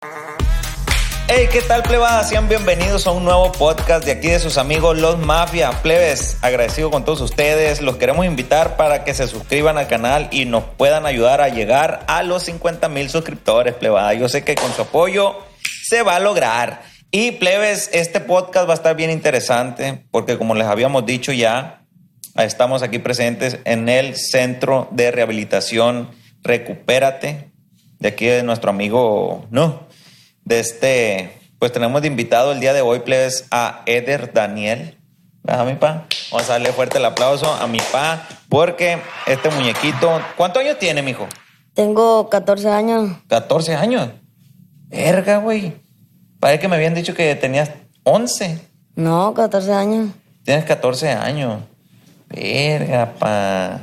Hey, ¿qué tal, plebada? Sean bienvenidos a un nuevo podcast de aquí de sus amigos Los Mafia. Plebes, agradecido con todos ustedes. Los queremos invitar para que se suscriban al canal y nos puedan ayudar a llegar a los 50 mil suscriptores, plebada. Yo sé que con su apoyo se va a lograr. Y plebes, este podcast va a estar bien interesante porque como les habíamos dicho ya, estamos aquí presentes en el Centro de Rehabilitación Recupérate, de aquí de nuestro amigo, no, de este, pues tenemos de invitado el día de hoy, plebes, a Eder Daniel. ¿Verdad, mi pa? Vamos a darle fuerte el aplauso a mi pa, porque este muñequito, ¿cuántos años tiene, mijo? Tengo 14 años. 14 años. Verga, güey. Parece que me habían dicho que tenías 11. No, 14 años. Tienes 14 años. Verga, pa.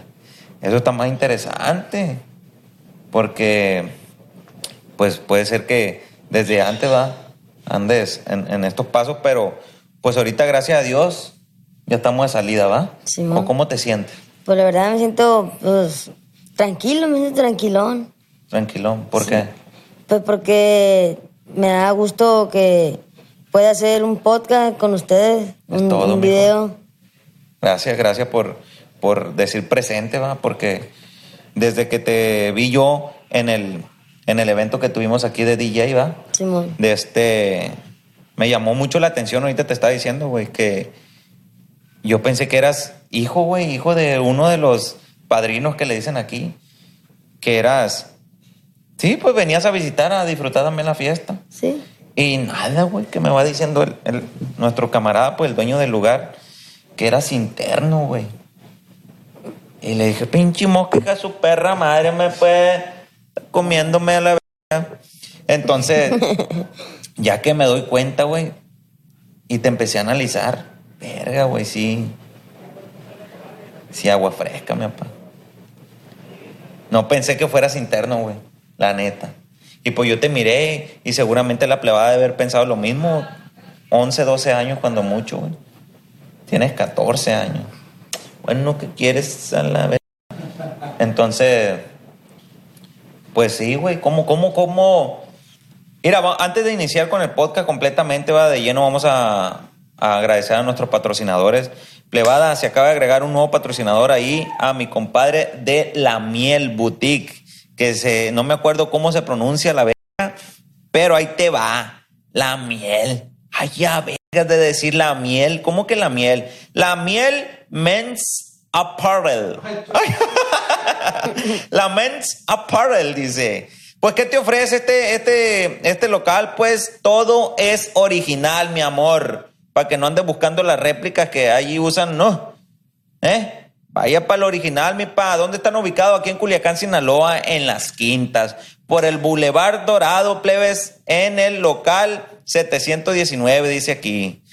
Eso está más interesante. Porque, pues puede ser que desde antes va, andes en, en estos pasos, pero pues ahorita, gracias a Dios, ya estamos de salida, ¿va? Simón. ¿O cómo te sientes? Pues la verdad me siento, pues, tranquilo, me siento tranquilón. Tranquilón. ¿Por qué? Pues porque me da gusto que pueda hacer un podcast con ustedes, Es un, todo, un mijo. video. Gracias, gracias por, por decir presente, va, porque desde que te vi yo en el, en el evento que tuvimos aquí de DJ, va, Simón. de este, me llamó mucho la atención, ahorita te estaba diciendo, güey, que yo pensé que eras hijo, güey, hijo de uno de los padrinos que le dicen aquí, que eras, sí, pues venías a visitar, a disfrutar también la fiesta. Sí. Y nada, güey, que me va diciendo el, el- nuestro camarada, pues el dueño del lugar, que eras interno, güey. Y le dije, pinche mosca, su perra madre me puede comiéndome a la verga. Entonces, ya que me doy cuenta, güey, y te empecé a analizar, verga, güey, sí. Sí, agua fresca, mi papá. No pensé que fueras interno, güey. La neta. Y pues yo te miré y seguramente la plebada de haber pensado lo mismo. 11, 12 años cuando mucho, güey. Tienes 14 años. Bueno, ¿qué quieres a la vez? Entonces, pues sí, güey. ¿Cómo, cómo, cómo? Mira, antes de iniciar con el podcast completamente, va de lleno, vamos a, a agradecer a nuestros patrocinadores. Plebada, se acaba de agregar un nuevo patrocinador ahí a mi compadre de La Miel Boutique, que se, no me acuerdo cómo se pronuncia la verga, pero ahí te va. La miel. Ay, ya vergas de decir la miel. ¿Cómo que la miel? La miel Men's Apparel. Ay. La Men's Apparel dice. Pues, ¿qué te ofrece este, este, este local? Pues todo es original, mi amor. Para que no andes buscando las réplicas que allí usan, no. ¿Eh? Vaya para el original, mi pa. ¿Dónde están ubicados? Aquí en Culiacán, Sinaloa, en Las Quintas. Por el Boulevard Dorado, plebes, en el local 719, dice aquí.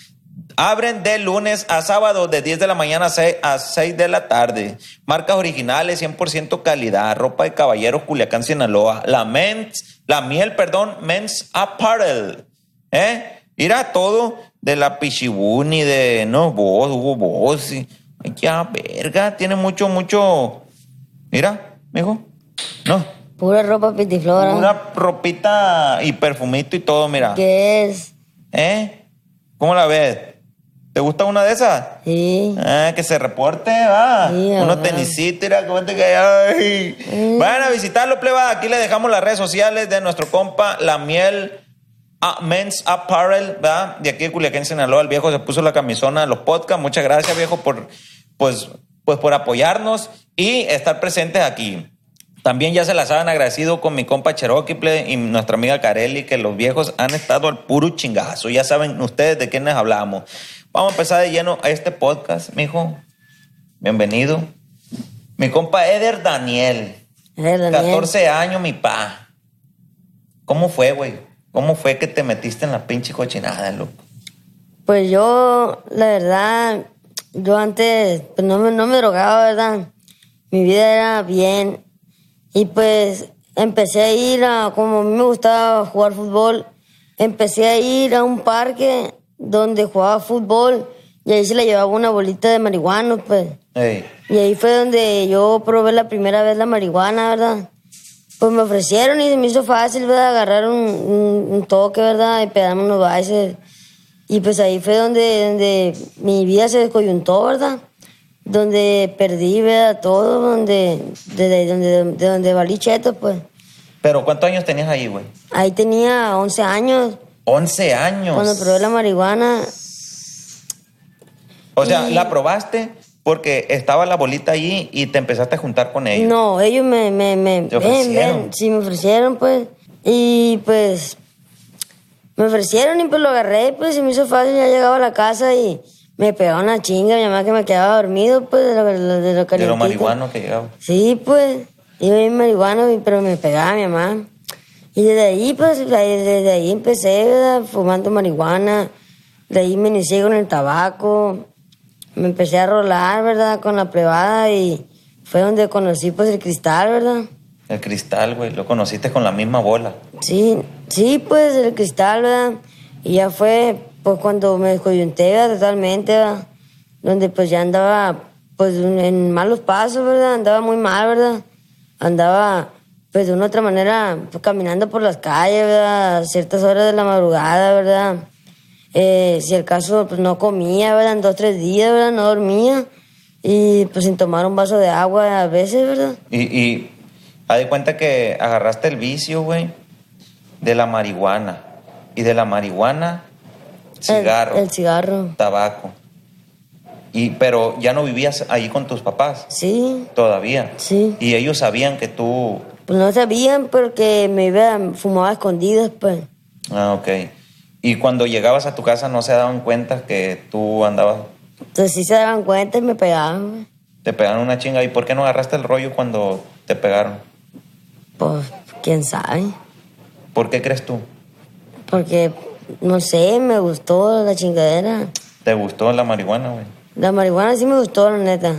Abren de lunes a sábado de 10 de la mañana a 6, a 6 de la tarde. Marcas originales, 100% calidad. Ropa de caballeros, Culiacán, Sinaloa. La Men's, la miel, perdón, Men's Apparel. ¿Eh? Mira todo de la Pichibuni, de, no, vos, Hugo Boss. y- Ay, ya, verga, tiene mucho, mucho. Mira, mijo. No, Pura ropa pitiflora. una ropita y perfumito y todo, mira. ¿Qué es? ¿Eh? ¿Cómo la ves? ¿Te gusta una de esas? Sí. Ah, que se reporte, va. Sí, Unos tenisitos, mira, cómo te cae. Ay. Vayan a visitarlo, pleba. Aquí les dejamos las redes sociales de nuestro compa, La Miel Men's Apparel, ¿verdad? De aquí de Culiacán, Sinaloa. El viejo se puso la camisona de los podcasts. Muchas gracias, viejo, por, pues, pues por apoyarnos y estar presentes aquí. También ya se las saben agradecido con mi compa Cherokee ple, y nuestra amiga Carelli, que los viejos han estado al puro chingazo. Ya saben ustedes de quiénes hablamos. Vamos a empezar de lleno a este podcast, mijo. Bienvenido. Mi compa Eder Daniel. Es Daniel. 14 años, mi pa. ¿Cómo fue, güey? ¿Cómo fue que te metiste en la pinche cochinada, loco? Pues yo, la verdad, yo antes pues no, me, no me drogaba, ¿verdad? Mi vida era bien. Y pues empecé a ir a, como a mí me gustaba jugar fútbol, empecé a ir a un parque donde jugaba fútbol y ahí se le llevaba una bolita de marihuana, pues. Ey, Y ahí fue donde yo probé la primera vez la marihuana, ¿verdad? Pues me ofrecieron y se me hizo fácil, ¿verdad? Agarrar un, un- un toque, ¿verdad? Y pegarme unos baches. Y pues ahí fue donde, donde mi vida se descoyuntó, ¿verdad? Donde perdí, ¿verdad? Todo, donde, de, de- donde, de donde valí cheto, pues. Pero ¿cuántos años tenías ahí, güey? Ahí tenía 11 años. 11 años. Cuando probé la marihuana, O sea, la probaste porque estaba la bolita ahí y te empezaste a juntar con ellos. No, ellos me, me, me ¿Te ofrecieron? ven, sí me ofrecieron, pues. Y pues me ofrecieron y pues lo agarré, pues se me hizo fácil, ya llegaba a la casa y me pegaba una chinga, mi mamá que me quedaba dormido, pues, de lo, de lo, de lo de lo calientito. marihuano que llegaba. Sí, pues, iba bien marihuano, y- pero me pegaba mi mamá. Y desde ahí, pues, desde ahí empecé, ¿verdad? Fumando marihuana. De ahí me inicié con el tabaco. Me empecé a rolar, ¿verdad? Con la plebada y fue donde conocí, pues, el cristal, ¿verdad? El cristal, güey. Lo conociste con la misma bola. Sí, sí, pues, el cristal, ¿verdad? Y ya fue, pues, cuando me descoyunté, ¿verdad? Totalmente, ¿verdad? Donde, pues, ya andaba, pues, en malos pasos, ¿verdad? Andaba muy mal, ¿verdad? Andaba, pues, de una otra manera, pues, caminando por las calles, ¿verdad? A ciertas horas de la madrugada, ¿verdad? Eh, si el caso, pues, no comía, ¿verdad? En dos, tres días, ¿verdad? No dormía. Y, pues, sin tomar un vaso de agua a veces, ¿verdad? Y, y haz de cuenta que agarraste el vicio, güey, de la marihuana. Y de la marihuana, cigarro, El, el cigarro. tabaco. Y, pero ya no vivías ahí con tus papás Sí, todavía. sí. Y ellos sabían que tú... Pues no sabían porque me iba, fumaba a escondidas, pues. Ah, ok. Y cuando llegabas a tu casa no se daban cuenta que tú andabas... Entonces sí se daban cuenta y me pegaban. Te pegaron una chinga. ¿Y por qué no agarraste el rollo cuando te pegaron? Pues, quién sabe. ¿Por qué crees tú? Porque, no sé, me gustó la chingadera. ¿Te gustó la marihuana, güey? La marihuana sí me gustó, la neta.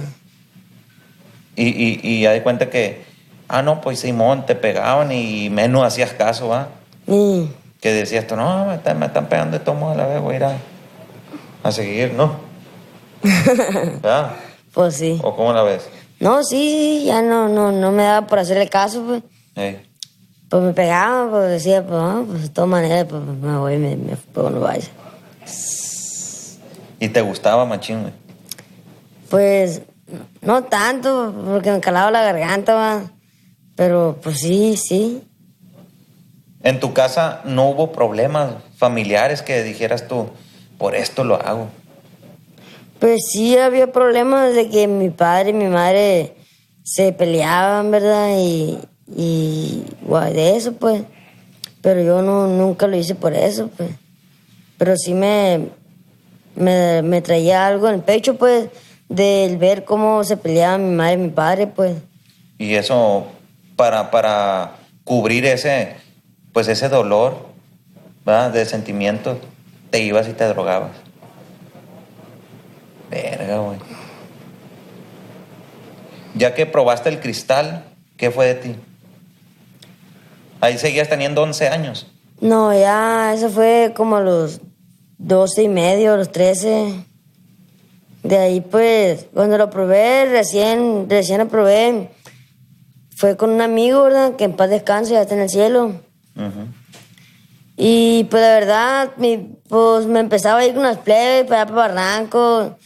Y, y, y ya de cuenta que, ah, no, pues Simón, te pegaban y menos hacías caso, ¿va? Y, Que decías tú, no, me están, me están pegando de tomo a la vez, voy a ir a, a seguir, ¿no? ¿Verdad? pues sí. ¿O cómo la ves? No, sí, sí, ya no, no, no me daba por hacerle caso, pues. Pues me pegaban, pues decía, pues, ah, pues de todas maneras, pues me voy, me, me pues, no vaya. Y te gustaba, machín, güey. Pues no tanto, porque me calaba la garganta, va. Pero pues sí, sí. En tu casa no hubo problemas familiares que dijeras tú, por esto lo hago. Pues sí había problemas de que mi padre y mi madre se peleaban, ¿verdad? Y, y guay, de eso, pues. Pero yo no, nunca lo hice por eso, pues. Pero sí me, me, me traía algo en el pecho, pues, del ver cómo se peleaban mi madre y mi padre, pues. Y eso, para, para cubrir ese, pues ese dolor, ¿verdad? De sentimientos, te ibas y te drogabas. Verga, güey. Ya que probaste el cristal, ¿qué fue de ti? Ahí seguías teniendo 11 años. No, ya, eso fue como a los 12 y medio, los 13. De ahí, pues, cuando lo probé, recién, recién lo probé, fue con un amigo, ¿verdad? Que en paz descanse, ya está en el cielo. Ujú. Y pues la verdad, mi- pues me empezaba a ir con las plebes para allá para Barranco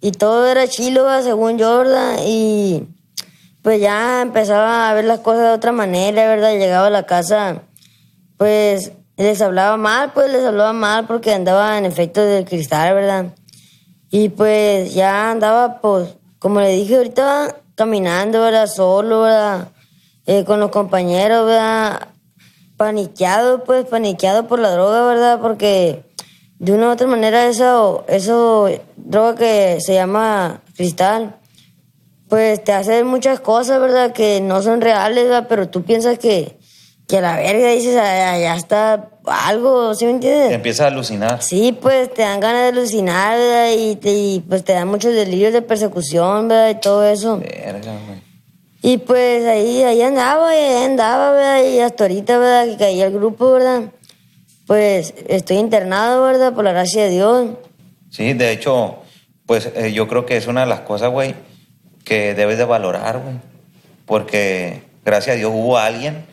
y todo era chilo, ¿verdad? según Jordan. Y pues ya empezaba a ver las cosas de otra manera, ¿verdad? Llegaba a la casa, pues les hablaba mal, pues les hablaba mal porque andaba en efecto del cristal, ¿verdad? Y pues ya andaba, pues, como le dije ahorita, caminando, ¿verdad? Solo, ¿verdad? Eh, con los compañeros, ¿verdad? Paniqueado, pues, paniqueado por la droga, ¿verdad? Porque de una u otra manera eso, eso, droga que se llama cristal, pues te hace muchas cosas, ¿verdad? Que no son reales, ¿verdad? Pero tú piensas que, que a la verga dices, "Ah, ya está algo, ¿sí me entiendes? Empiezas a alucinar. Sí, pues te dan ganas de alucinar, ¿verdad? Y, te- y, pues te dan muchos delirios de persecución, ¿verdad? Y todo eso. Verga, güey. Y pues ahí, ahí andaba, ahí andaba, ¿verdad? Y hasta ahorita, ¿verdad? Que caía el grupo, ¿verdad? Pues estoy internado, ¿verdad? Por la gracia de Dios. Sí, de hecho, pues eh, yo creo que es una de las cosas, güey, que debes de valorar, güey. Porque gracias a Dios hubo alguien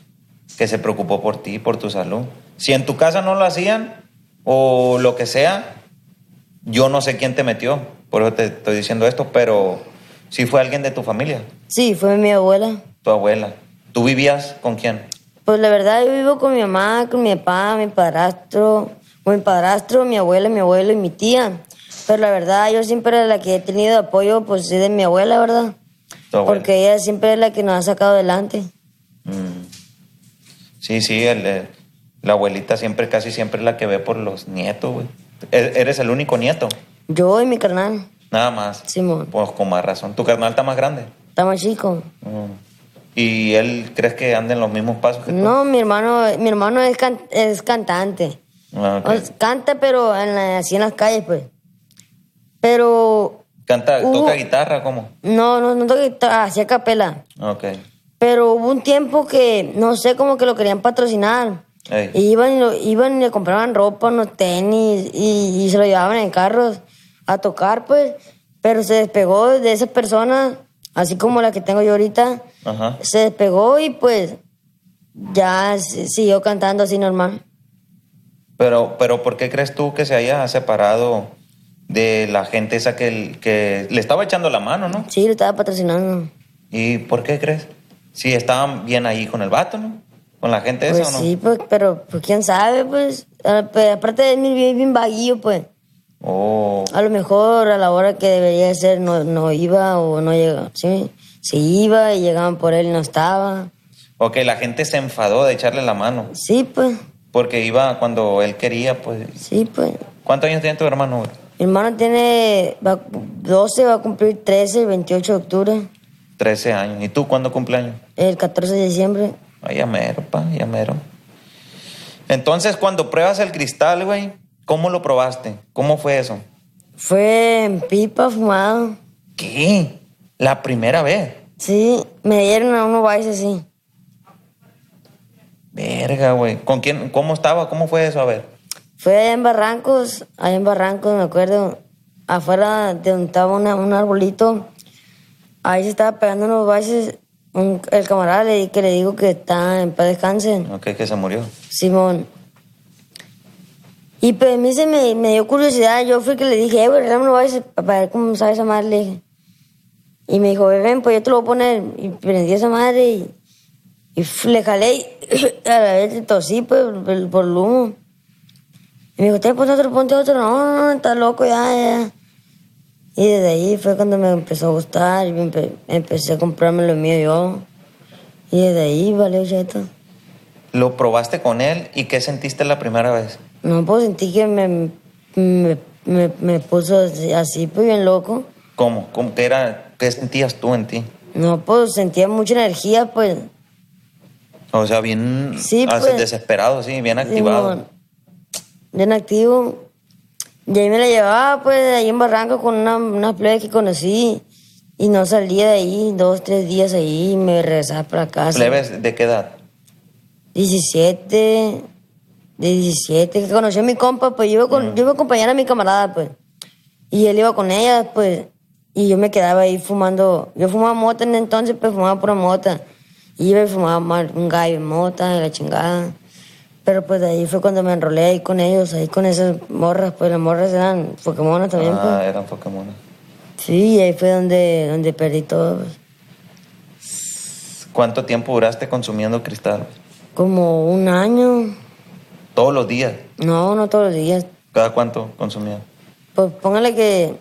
que se preocupó por ti, por tu salud. Si en tu casa no lo hacían o lo que sea, yo no sé quién te metió. Por eso te estoy diciendo esto, pero sí fue alguien de tu familia, Sí, fue mi abuela. tu abuela. ¿Tú vivías con quién? Pues la verdad, yo vivo con mi mamá, con mi papá, mi padrastro, con mi padrastro, mi abuela, mi abuelo y mi tía. Pero la verdad, yo siempre la que he tenido apoyo, pues es de mi abuela, ¿verdad? Tu abuela. Porque ella siempre es la que nos ha sacado adelante. Mm. Sí, sí, el- el- la abuelita siempre, casi siempre es la que ve por los nietos, güey. E- Eres el único nieto, Yo y mi carnal, nada más. Simón, Pues con más razón. ¿Tu carnal está más grande? Estamos chicos. Mm. ¿Y él crees que anda en los mismos pasos que tú? No, mi hermano, mi hermano es, can- es cantante. Ah. O canta, pero en la- así en las calles, pues. Pero ¿Canta, hubo- toca guitarra, cómo? no, no, no toca guitarra, hacía capela. Ok. Pero hubo un tiempo que, no sé, como que lo querían patrocinar. Ey. Y iban y, lo- iban y le compraban ropa, unos tenis, y, y se lo llevaban en carros a tocar, pues. Pero se despegó de esas personas, así como la que tengo yo ahorita. Ajá. Se despegó y pues ya si- siguió cantando así normal. Pero, pero ¿por qué crees tú que se haya separado de la gente esa que, que le estaba echando la mano, no? Sí, lo estaba patrocinando. ¿Y por qué crees? Si estaban bien ahí con el vato, ¿no? Con la gente Pues esa, ¿o no? sí, pues, pero pues quién sabe, pues. Ah, pues, Aparte de mí, bien, bien vaguillo, pues. Oh, A lo mejor a la hora que debería ser no, no iba o no llegaba. Sí, sí iba y llegaban por él y no estaba. ok, la gente se enfadó de echarle la mano. Sí, pues, Porque iba cuando él quería, pues. sí, pues. ¿Cuántos años tiene tu hermano? Mi hermano tiene va- 12, va a cumplir 13 el 28 de octubre, 13 años. ¿Y tú cuándo cumpleaños? el 14 de diciembre. Ay, ya mero, pa, ya mero. Entonces, cuando pruebas el cristal, güey, ¿cómo lo probaste? ¿Cómo fue eso? Fue en pipa, fumado. ¿Qué? La primera vez. Sí, me dieron a uno vais así. Verga, güey. ¿Con quién? ¿Cómo estaba? ¿Cómo fue eso? A ver. Fue allá en Barrancos, allá en Barrancos, me acuerdo, afuera de donde estaba una- un arbolito, ahí se estaba pegando unos baches, un- el camarada le, que le digo que está en paz descanse, Ok, que se murió. Simón. Y pues a mí se me, me dio curiosidad, yo fui que le dije, eh, güey, unos baches para ver cómo sabe esa madre. Y me dijo, ven, pues yo te lo voy a poner, y prendí esa madre y, y le jalé y a la vez tosí pues, por, por el humo. Y me dijo, te ponte otro, ponte otro. No, no, no, está loco ya, ya. Y desde ahí fue cuando me empezó a gustar y me empe- empecé a comprarme lo mío yo. Y desde ahí valió cheto. ¿Lo probaste con él y qué sentiste la primera vez? No, pues sentí que me, me, me, me puso así, así, pues bien loco. ¿Cómo? ¿Cómo qué era? ¿Qué sentías tú en ti? No, pues sentía mucha energía, pues. O sea, bien Sí, pues. desesperado, sí, bien activado. Bien activo. Y ahí me la llevaba, pues, ahí en Barranco con una, una plebe que conocí. Y no salía de ahí dos, tres días ahí y me regresaba para casa. ¿Plebes de qué edad? 17, de 17, que conoció a mi compa, pues yo iba, con, yo iba a acompañar a mi camarada, pues. Y él iba con ella, pues. Y yo me quedaba ahí fumando. Yo fumaba mota en entonces, pues fumaba pura mota. Y iba y fumaba un gallo mota y la chingada. Pero pues de ahí fue cuando me enrolé ahí con ellos, ahí con esas morras, pues las morras eran Pokémon también, Ah, pues. eran Pokémon. Sí, y ahí fue donde, donde perdí todo, pues. ¿Cuánto tiempo duraste consumiendo cristal? Como un año. Todos los días. No, no todos los días. ¿Cada cuánto consumías? Pues póngale que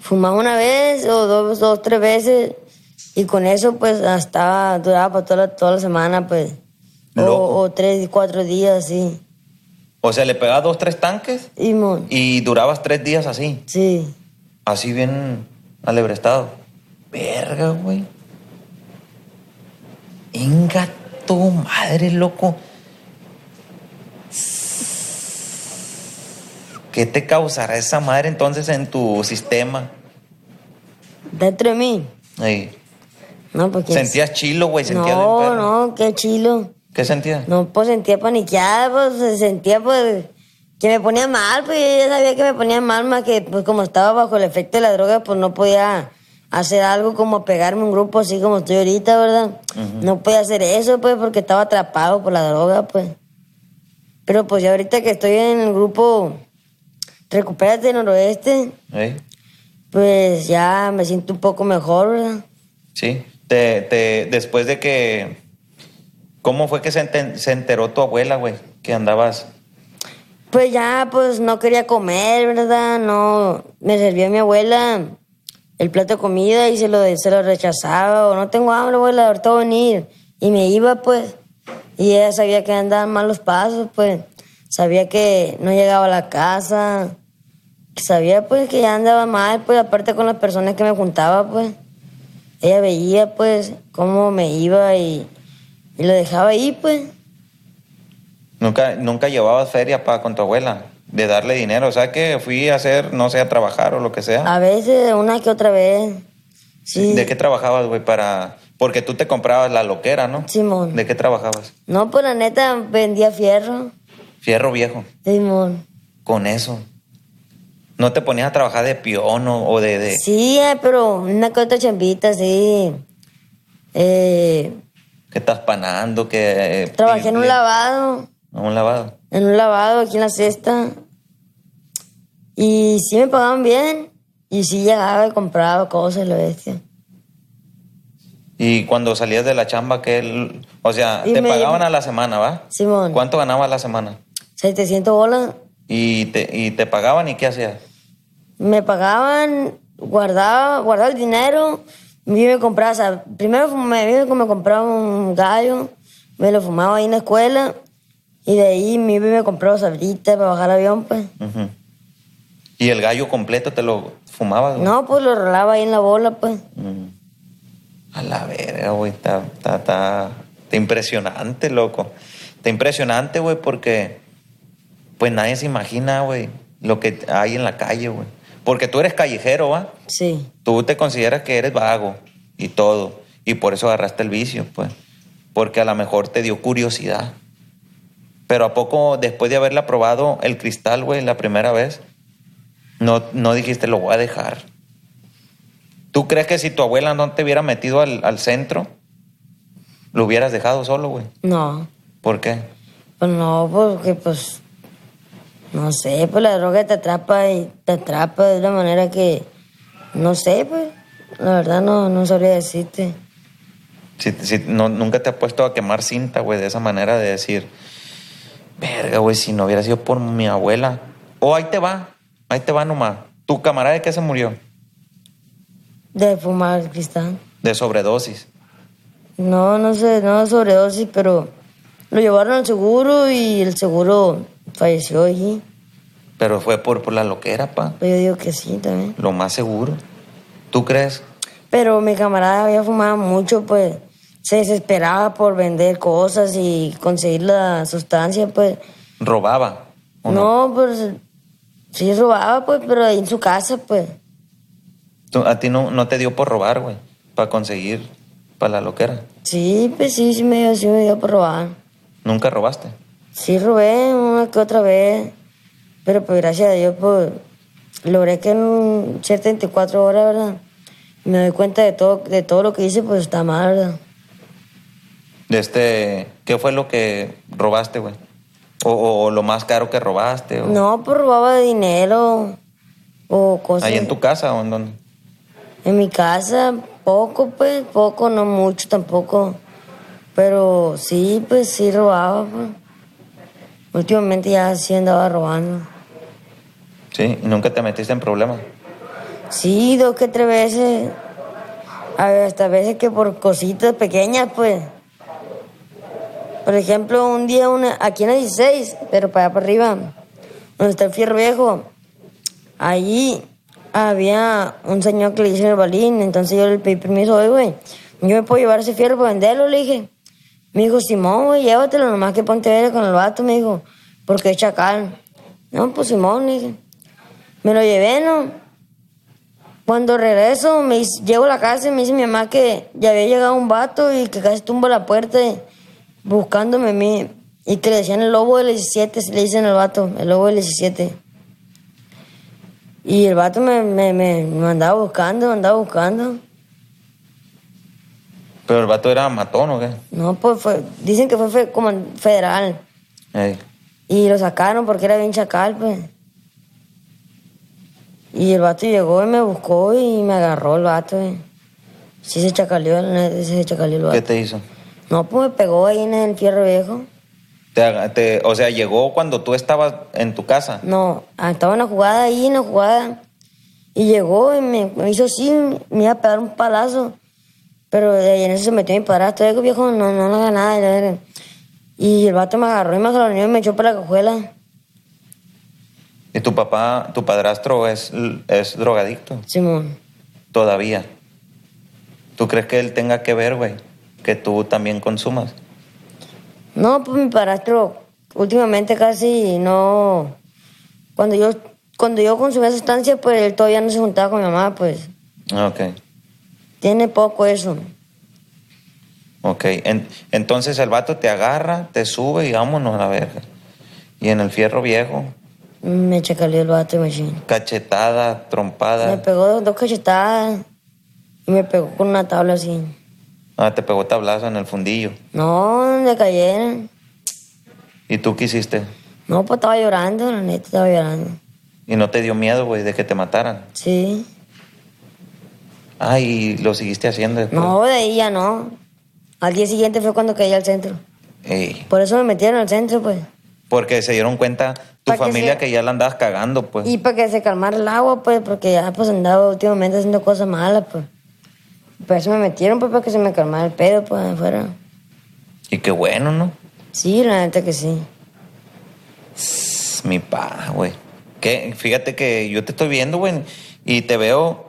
fumaba una vez o dos, dos, tres veces y con eso pues hasta duraba para toda la, toda la semana pues. O, o tres, cuatro días, sí. O sea, le pegabas dos, tres tanques Y mon, y durabas tres días así. sí. Así bien alebrestado. Verga, güey. Inga tu madre, loco. ¿Qué te causará esa madre entonces en tu sistema? Dentro de mí. Ey, No, pues ¿quién- ¿Sentías chilo, güey? ¿Sentías No, perro? no, qué chilo. ¿Qué sentías? No, pues sentía paniqueada, pues se sentía pues que me ponía mal, pues yo ya sabía que me ponía mal, más que pues como estaba bajo el efecto de la droga, pues no podía hacer algo como pegarme un grupo así como estoy ahorita, ¿verdad? No podía hacer eso, pues, porque estaba atrapado por la droga, pues. Pero pues ya ahorita que estoy en el grupo Recupérate Noroeste, pues ya me siento un poco mejor, ¿verdad? Sí. Te, te, después de que... ¿Cómo fue que se, se enteró tu abuela, güey? Que andabas... Pues ya, pues no quería comer, ¿verdad? No, me servía mi abuela el plato de comida y se lo, se lo rechazaba. O no tengo hambre, abuela, ahorita voy a venir. Y me iba, pues. Y ella sabía que andaban mal los pasos, pues. Sabía que no llegaba a la casa. Sabía, pues, que ya andaba mal, pues, aparte con las personas que me juntaba, pues. Ella veía, pues, cómo me iba y, y lo dejaba ahí, pues. Nunca, nunca llevabas feria para con tu abuela de darle dinero. O sea que fui a hacer, no sé, a trabajar o lo que sea. A veces, una que otra vez. Sí. ¿De qué trabajabas, güey? Para... Porque tú te comprabas la loquera, ¿no? Simón. ¿De qué trabajabas? No, pues la neta vendía fierro. Fierro viejo. Simón. Con eso. ¿No te ponías a trabajar de peón o, o de, de- Sí, eh, pero una otra chambita, sí. Eh, que estás panando, que... eh, trabajé en un le- lavado. Un lavado. En un lavado aquí en la cesta. Y sí me pagaban bien. Y sí llegaba y compraba cosas, lo bestia. Y cuando salías de la chamba, que O sea, Y te pagaban a la semana, ¿va? Simón. ¿Cuánto ganabas a la semana? 700 bolas. Y te, y te pagaban y qué hacías? Me pagaban, guardaba, guardaba el dinero, me iba a comprar, o sea, primero me me compraba un gallo, me lo fumaba ahí en la escuela, y de ahí me iba a comprar sabritas para bajar el avión, pues. ¿Y el gallo completo te lo fumabas? güey? No, pues lo rolaba ahí en la bola, pues. Mm. A la verga, güey. Está, está, está, está impresionante, loco. Está impresionante, güey, porque pues nadie se imagina, güey, lo que hay en la calle, güey. Porque tú eres callejero, ¿va? Sí. Tú te consideras que eres vago y todo. Y por eso agarraste el vicio, pues. Porque a lo mejor te dio curiosidad. Pero a poco, después de haberla probado el cristal, güey, la primera vez, no, no dijiste, lo voy a dejar. ¿Tú crees que si tu abuela no te hubiera metido al, al centro, lo hubieras dejado solo, güey? No. ¿Por qué? Pues no, porque pues. No sé, pues la droga te atrapa y te atrapa de una manera que. No sé, pues. La verdad no, no sabría decirte. Si, si no, nunca te has puesto a quemar cinta, güey, de esa manera de decir, verga, güey, si no hubiera sido por mi abuela. O ahí te va, ahí te va nomás. ¿Tu camarada de qué se murió? De fumar cristal. De sobredosis. No, no sé, no sobredosis, pero lo llevaron al seguro y el seguro falleció allí. Pero fue por, por la loquera, pa. Pues yo digo que sí también. Lo más seguro. ¿Tú crees? Pero mi camarada había fumado mucho, pues se desesperaba por vender cosas y conseguir la sustancia, pues. ¿Robaba? ¿o no? No, pues Sí, robaba, pues, pero ahí en su casa, pues. Tú- a ti no, no te dio por robar, güey, para conseguir para la loquera. Sí, pues sí, sí me dio, sí me dio por robar. Nunca robaste. Sí, robé una que otra vez, pero pues gracias a Dios, pues logré que en 74 horas, ¿verdad? Me doy cuenta de todo, de todo lo que hice, pues está mal, ¿verdad? De este, ¿qué fue lo que robaste, güey? O, o- o lo más caro que robaste. O, No, pues robaba dinero o cosas. ¿Ahí en tu casa o en dónde? En mi casa, poco, pues, poco, no mucho tampoco. Pero sí, pues sí robaba, pues. Últimamente ya sí andaba robando. Sí, y nunca te metiste en problemas. Sí, dos que tres veces. A ver, hasta veces que por cositas pequeñas, pues. Por ejemplo, un día una, aquí en la 16, pero para allá para arriba, donde está el fierro viejo, allí había un señor que le hizo el balín, entonces yo le pedí permiso, oye, güey, yo me puedo llevar ese fierro para venderlo, le dije. Me dijo, Simón, güey, llévatelo, nomás que ponte ver con el vato, me dijo, porque es chacal. No, pues Simón. Me lo llevé, ¿no? Cuando regreso, me dice- llego a la casa y me dice mi mamá que ya había llegado un vato y que casi tumba la puerta buscándome a mí. Y que le decían el lobo del 17, le dicen al vato, el lobo del 17. Y el vato me, me, me, me andaba buscando, me andaba buscando. Pero el vato era matón o qué? No, pues fue, dicen que fue como federal. Ey. Y lo sacaron porque era bien chacal, pues. Y el vato llegó y me buscó y me agarró el vato. eh. Sí se chacaleó, se chacaleó el ¿Qué vato. te hizo? No, pues me pegó ahí en el fierro viejo. Te, te- o sea, llegó cuando tú estabas en tu casa. No, ah, estaba en la jugada ahí, en la jugada. Y llegó y me, me hizo así, me iba a pegar un palazo. Pero en eso se metió mi padrastro. Digo, viejo, no, no, haga nada. y el vato me agarró y me jaloneó y me echó para la cajuela. Y tu papá, tu padrastro es, es drogadicto. Simón. Todavía. ¿Tú crees que él tenga que ver, güey? Que tú también consumas. No, pues mi padrastro últimamente casi no... Cuando yo, cuando yo consumía sustancias, pues él todavía no se juntaba con mi mamá, pues. Ok. Tiene poco eso. Ok. En- entonces el vato te agarra, te sube y vámonos a la verga. Y en el fierro viejo, Me chacaleó el vato, cachetada, Me trompada. pegó dos cachetadas y me pegó con una tabla así. Ah, te pegó tablazo en el fundillo. No, me cayeron. ¿Y tú qué hiciste? No, pues estaba llorando, la neta estaba llorando. Y no te dio miedo, güey, de que te mataran. Sí. Ah, y lo seguiste haciendo después. No, de ahí ya no. Al día siguiente fue cuando caí al centro. Ey, Por eso me metieron al centro, pues. porque se dieron cuenta tu Pa' que familia se- que ya la andabas cagando, pues. Y para que se calmara el agua, pues, porque ya pues andaba últimamente haciendo cosas malas, pues. Por eso me metieron, pues, para que se me calmara el pedo, pues, afuera. Y qué bueno, ¿no? Sí, la neta que sí. Mi pa, güey. Que fíjate que yo te estoy viendo, güey, y te veo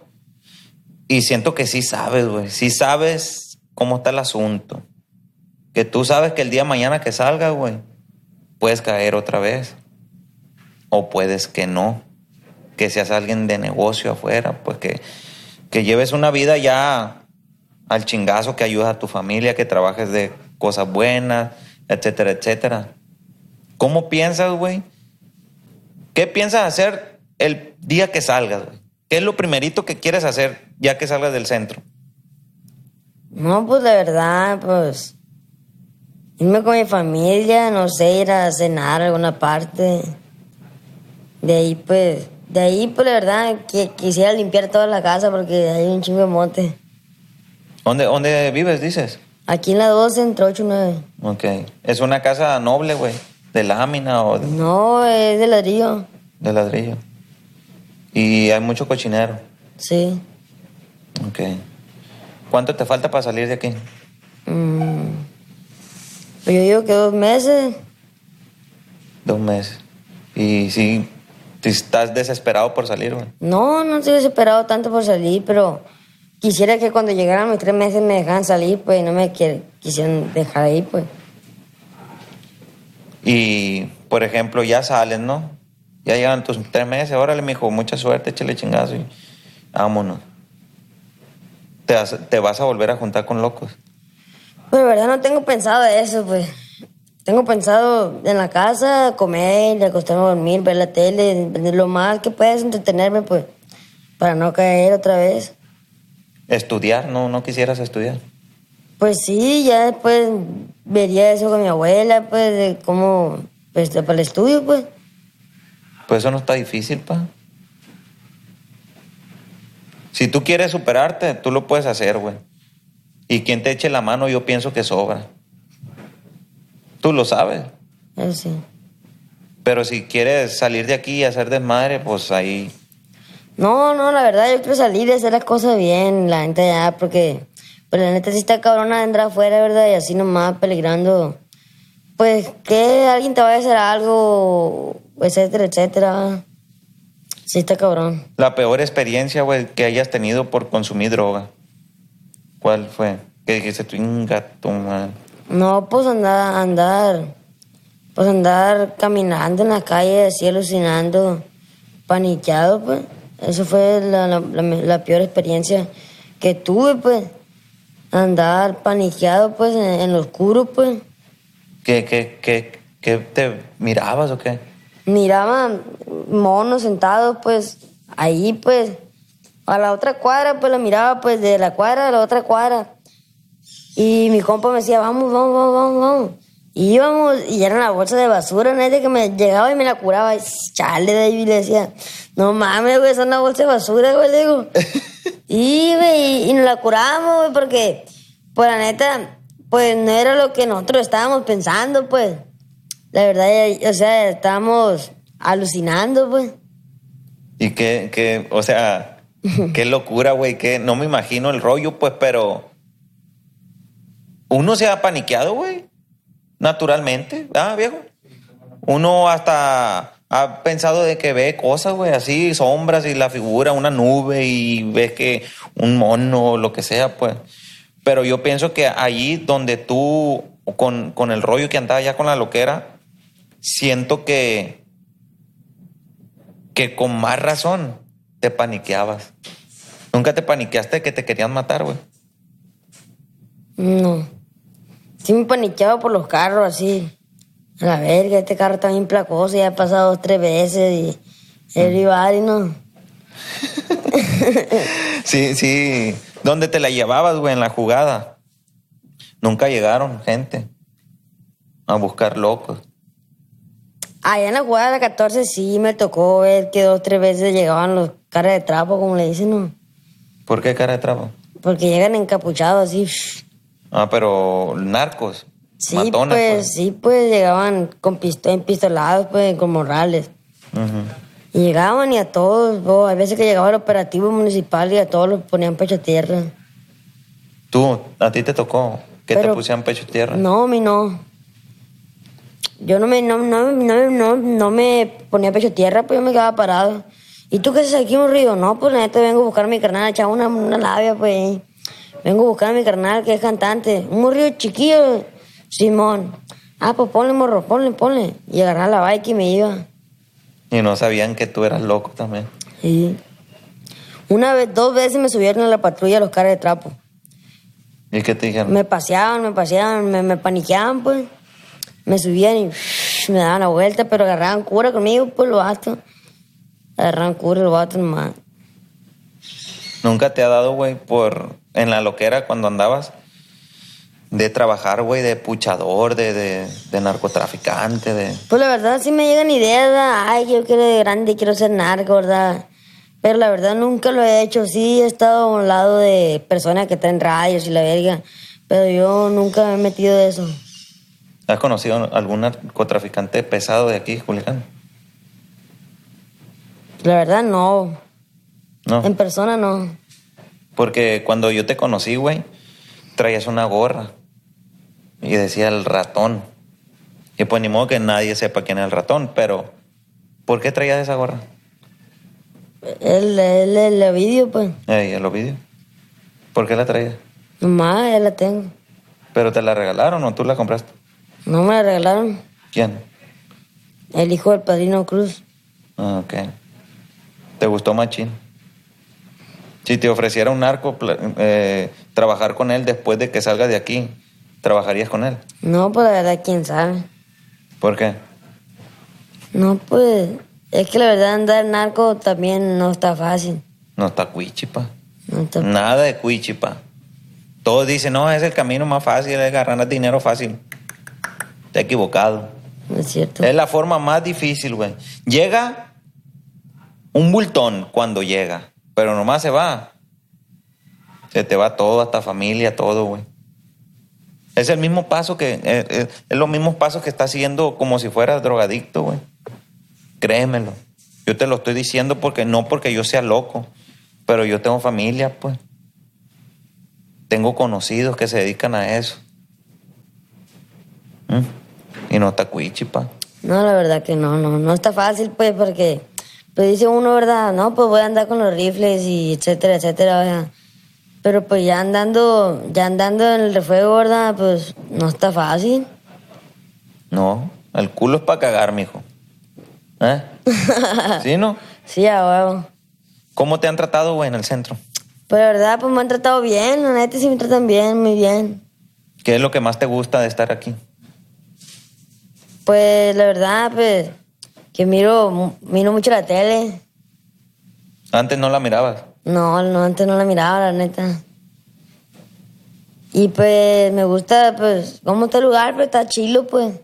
y siento que sí sabes, güey. Sí sabes cómo está el asunto. Que tú sabes que el día mañana que salga, güey, puedes caer otra vez. O puedes que no. Que seas alguien de negocio afuera, pues que, que lleves una vida ya al chingazo, que ayudes a tu familia, que trabajes de cosas buenas, etcétera, etcétera. ¿Cómo piensas, güey? ¿Qué piensas hacer el día que salgas, güey? ¿Qué es lo primerito que quieres hacer ya que salgas del centro? No, pues, de verdad, pues... Irme con mi familia, no sé, ir a cenar a alguna parte. De ahí, pues... De ahí, pues, la verdad, que quisiera limpiar toda la casa porque hay un chingo de mote. ¿Dónde, dónde vives, dices? Aquí en la 12, entre 8 y 9. Ok. Es una casa noble, güey. De lámina o de, No, es de ladrillo. de ladrillo. Y hay mucho cochinero. Sí. Ok. ¿Cuánto te falta para salir de aquí? Mm. Yo digo que dos meses. Dos meses. Y sí, estás desesperado por salir, güey. No, no estoy desesperado tanto por salir, pero quisiera que cuando llegaran mis tres meses me dejaran salir, pues, y no me quisieran dejar ahí, pues. Y, por ejemplo, ya sales, ¿no? Ya llegan tus tres meses, órale, mijo, mucha suerte, échale chingazo y vámonos. Te vas, te vas a volver a juntar con locos. Pues, la verdad, no tengo pensado eso, pues. Tengo pensado en la casa, comer, acostarme a dormir, ver la tele, lo más que puedas entretenerme, pues, para no caer otra vez. Estudiar, no, no quisieras estudiar. Pues sí, ya después vería eso con mi abuela, pues, de cómo, pues, para el estudio, pues. Pues eso no está difícil, pa. Si tú quieres superarte, tú lo puedes hacer, güey. Y quien te eche la mano, yo pienso que sobra. Tú lo sabes. Sí. Pero si quieres salir de aquí y hacer desmadre, pues ahí. No, no, la verdad, yo quiero salir y hacer las cosas bien, la neta ya, porque, pues la neta sí está cabrona de entrar afuera, ¿verdad? Y así nomás peligrando. Pues que alguien te vaya a hacer algo, etcétera, etcétera. Sí está cabrón. La peor experiencia, güey, que hayas tenido por consumir droga. ¿Cuál fue? Que dijiste tú, gato, man. No, pues andar, andar, pues andar caminando en la calle, así alucinando, paniqueado, pues. Eso fue la, la, la, la peor experiencia que tuve, pues. Andar paniqueado, pues, en, en lo oscuro, pues. ¿Qué, qué, qué, qué te mirabas o qué? Miraba monos sentados, pues, ahí, pues. A la otra cuadra, pues, la miraba, pues, de la cuadra a la otra cuadra. Y mi compa me decía, vamos, vamos, vamos, vamos, vamos. Y íbamos, y era una bolsa de basura, neta, que me llegaba y me la curaba. Y chale, David, le decía, no mames, güey, es una bolsa de basura, güey, le digo. y, güey, y nos la curábamos, güey, porque, pues, la neta, pues, no era lo que nosotros estábamos pensando, pues. La verdad, o sea, estábamos alucinando, pues. Y qué, qué, o sea, qué locura, güey, que no me imagino el rollo, pues, pero uno se ha paniqueado, güey, naturalmente, ah, viejo. Uno hasta ha pensado de que ve cosas, güey, así, sombras y la figura, una nube y ves que un mono o lo que sea, pues. Pero yo pienso que allí donde tú, con, con el rollo que andaba ya con la loquera, siento que, que con más razón te paniqueabas. Nunca te paniqueaste de que te querían matar, güey. No. Sí me paniqueaba por los carros, así. A la verga, este carro está bien placoso, ya ha pasado dos, tres veces y el y no. sí, sí. ¿Dónde te la llevabas, güey, en la jugada? Nunca llegaron gente a buscar locos. Allá en la jugada de la 14 sí me tocó ver que dos, tres veces llegaban los caras de trapo, como le dicen, ¿no? ¿Por qué cara de trapo? Porque llegan encapuchados así. Ah, pero narcos. Sí, matones, pues, sí, pues llegaban con pisto empistolados, pues, con morrales. Y llegaban y a todos, oh, hay veces que llegaba el operativo municipal y a todos los ponían pecho a tierra. Tú, a ti te tocó que te pusieran pecho a tierra. No, a mí no. Yo no me, no, no, no, no, no me ponía pecho a tierra, pues yo me quedaba parado. ¿Y tú qué haces aquí en un río? No, pues la neta vengo a buscar a mi carnal, a echar una, una labia, pues. Vengo a buscar a mi carnal que es cantante. Un río chiquillo, Simón. Ah, pues ponle, morro, ponle, ponle. Y agarraba la bike y me iba. Y no sabían que tú eras loco también. Sí. Una vez, dos veces me subieron a la patrulla los caras de trapo. ¿Y qué te dijeron? Me paseaban, me paseaban, me, me paniqueaban, pues. Me subían y me daban la vuelta, pero agarraban cura conmigo, pues, los vatos. Agarraban cura los vatos nomás. Nunca te ha dado, güey, por en la loquera cuando andabas de trabajar, güey, de puchador, de, de, de narcotraficante, de... Pues la verdad sí me llegan ideas, ¿verdad? ay, yo quiero de grande, quiero ser narco, ¿verdad? Pero la verdad nunca lo he hecho. Sí he estado a un lado de personas que traen radios y la verga, pero yo nunca me he metido de eso. ¿Has conocido algún narcotraficante pesado de aquí, Julián? La verdad no. No. En persona no. Porque cuando yo te conocí, güey, traías una gorra y decía el ratón. Y pues ni modo que nadie sepa quién es el ratón, pero ¿por qué traías esa gorra? El, el, el, el vídeo, pues. Eh, ya lo vi. ¿Por qué la traías? Nomás, ya la tengo. ¿Pero te la regalaron o tú la compraste? No me la regalaron. ¿Quién? El hijo del padrino Cruz. Ah, ok. ¿Te gustó Machín? Si te ofreciera un narco, eh, trabajar con él después de que salga de aquí, ¿trabajarías con él? No, pues la verdad, quién sabe. ¿Por qué? No, pues. Es que la verdad, andar narco también no está fácil. No está cuichipa. No está Nada de cuichipa. Todos dicen, no, es el camino más fácil, es ganar dinero fácil. Está equivocado. no es cierto. Es la forma más difícil, güey. Llega un bultón cuando llega, pero nomás se va. Se te va todo, hasta familia, todo, güey. Es el mismo paso que, eh, eh, es los mismos pasos que estás siguiendo como si fueras drogadicto, güey. Créemelo. Yo te lo estoy diciendo porque no porque yo sea loco, pero yo tengo familia, pues. Tengo conocidos que se dedican a eso. ¿Mm? Y no está cuichipa. No, la verdad que no, no, no está fácil, pues, porque, pues dice uno, ¿verdad? No, pues voy a andar con los rifles y etcétera, etcétera, ¿verdad? Pero pues ya andando, ya andando en el refuego, ¿verdad? Pues no está fácil. No, el culo es para cagar, mijo. ¿Eh? ¿Sí, no? Sí, a huevo. ¿Cómo te han tratado, güey, en el centro? Pero la verdad, pues me han tratado bien, la neta sí me tratan bien, muy bien. ¿Qué es lo que más te gusta de estar aquí? Pues la verdad, pues, que miro, miro mucho la tele. Antes no la mirabas. No, no, antes no la miraba, la neta. Y pues me gusta, pues, cómo está el lugar, pues está chilo, pues.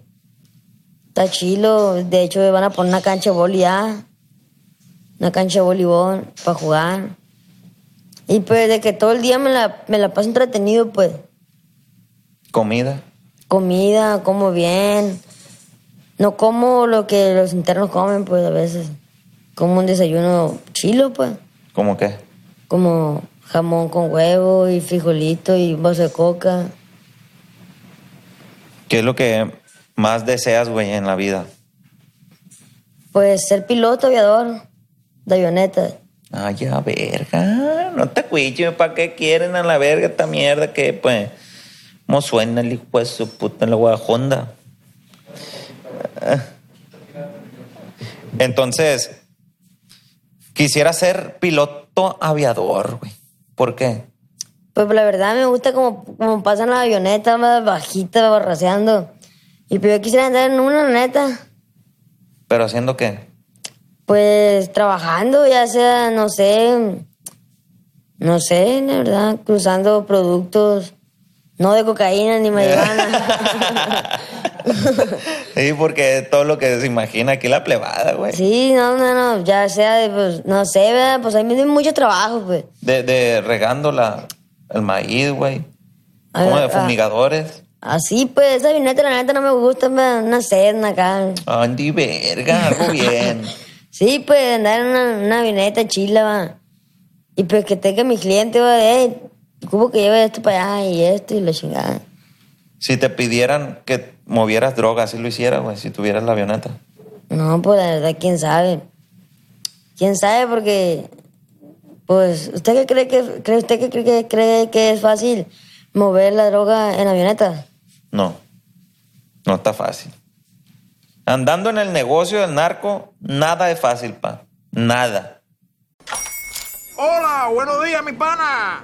Está chilo. De hecho, van a poner una cancha de boli ya. Una cancha de voleibol para jugar. Y pues de que todo el día me la, me la paso entretenido, pues. Comida. Comida, como bien. No como lo que los internos comen, pues, a veces. Como un desayuno chilo, pues. ¿Cómo qué? Como jamón con huevo y frijolito y un vaso de coca. ¿Qué es lo que más deseas, güey, en la vida? Pues ser piloto aviador de avioneta. Ay, ya, verga. No te cuiches, ¿para qué quieren a la verga esta mierda que, pues, ¿cómo suena el hijo de su puta en la guajonda? Entonces, quisiera ser piloto aviador, güey. ¿Por qué? Pues la verdad me gusta como, como pasan las avionetas más bajitas, barraceando. Y pues yo quisiera andar en una, neta. ¿Pero haciendo qué? Pues trabajando, ya sea, no sé, no sé, la verdad, cruzando productos, no de cocaína ni marihuana. Sí, porque todo lo que se imagina aquí la plebada, güey. sí, no, no, no, ya sea de, pues, no sé, ¿verdad? Pues ahí me dio mucho trabajo, pues. De, de regando la, el maíz, güey. Ah, Como de ah. fumigadores. Así, pues, esa avioneta, la neta, no me gusta, me- una sedna acá. Andy, verga, algo bien. Sí, pues, andar en una, una avioneta chila, va. Y pues que tenga mi cliente, va, eh, ¿cómo que lleve esto para allá y esto y la chingada? Si te pidieran que movieras drogas, si lo hicieras, güey, si tuvieras la avioneta. No, pues la verdad, quién sabe. Quién sabe, porque, pues, ¿usted qué cree que, cree usted que cree que, cree que es fácil mover la droga en avioneta? No, no está fácil. Andando en el negocio del narco, nada es fácil, pa. Nada. Hola, buenos días, mi pana.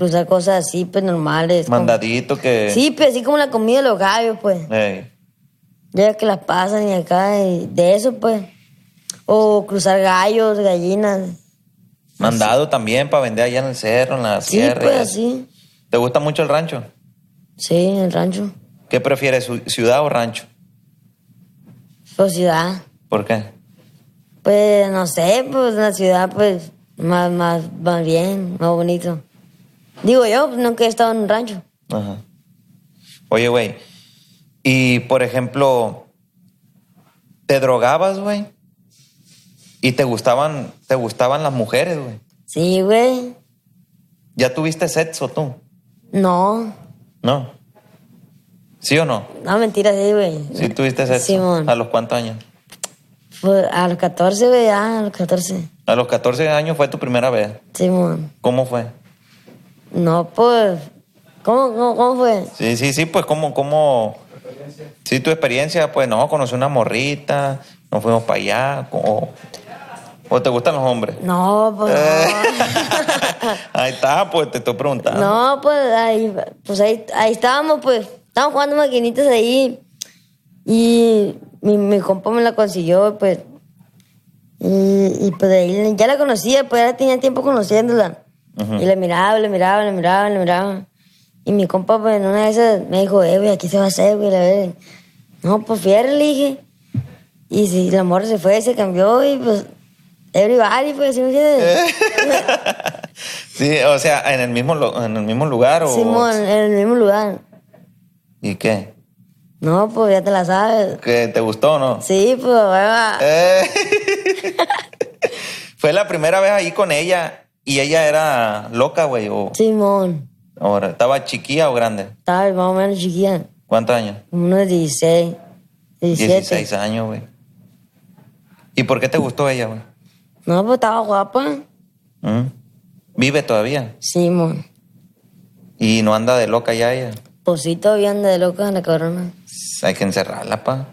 cruzar cosas así, pues normales. como- Mandadito que. Sí, pues así como la comida de los gallos, pues. Ya que las pasan y acá, y de eso, pues. O cruzar gallos, gallinas. mandado también para vender allá en el cerro, en la Sí, sierra. y pues así. ¿Te gusta mucho el rancho? Sí, el rancho. ¿Qué prefieres, ciudad o rancho? Pues ciudad. ¿Por qué? Pues no sé, pues la ciudad, pues más, más, más bien, más bonito. Digo yo, pues, nunca he estado en un rancho. Ajá. Oye, güey. Y, por ejemplo, ¿te drogabas, güey? ¿Y te gustaban, te gustaban las mujeres, güey? Sí, güey. ¿Ya tuviste sexo tú? No. ¿No? ¿Sí o no? No, mentira, sí, güey. ¿Sí tuviste sexo? Simón. ¿A los cuántos años? Pues, a los 14, güey, ya, a los 14. A los 14 años fue tu primera vez. Simón. ¿Cómo fue? No, pues. ¿Cómo, cómo, cómo fue? Sí, sí, sí, pues cómo, cómo... Sí, tu experiencia, pues no, conocí una morrita, nos fuimos para allá, o, o te gustan los hombres. No, pues. Ahí está, pues te estoy preguntando. No, no pues ahí, pues ahí, ahí estábamos, pues. Estábamos jugando maquinitas ahí. Y mi, mi compa me la consiguió, pues. Y, y pues ahí ya la conocía, pues ya tenía tiempo conociéndola. Y le miraba, le miraba, le miraba, le miraba. Y mi compa, pues en una de esas me dijo, eh, güey, aquí se va a hacer, güey, la verdad. No, pues fierre, le dije. Y si la morra se fue, se cambió y pues. Everybody, pues, ¿sí me entiendes? Sí, o sea, en el mismo, en el mismo lugar o... Simón, en el mismo lugar. ¿Y qué? No, pues ya te la sabes. ¿Que te gustó o no? Sí, pues, hueva. Eh. Fue la primera vez ahí con ella y ella era loca, güey, o Simón. ahora estaba chiquilla o grande. Estaba más o menos chiquilla. ¿Cuántos años? Unos 16, 17. 16 años, güey. ¿Y por qué te gustó ella, güey? No, pues estaba guapa. ¿Mm? ¿Vive todavía? Simón. Y no anda de loca ya ella. Pues sí, todavía anda de loca la cabrona. Hay que encerrarla, pa.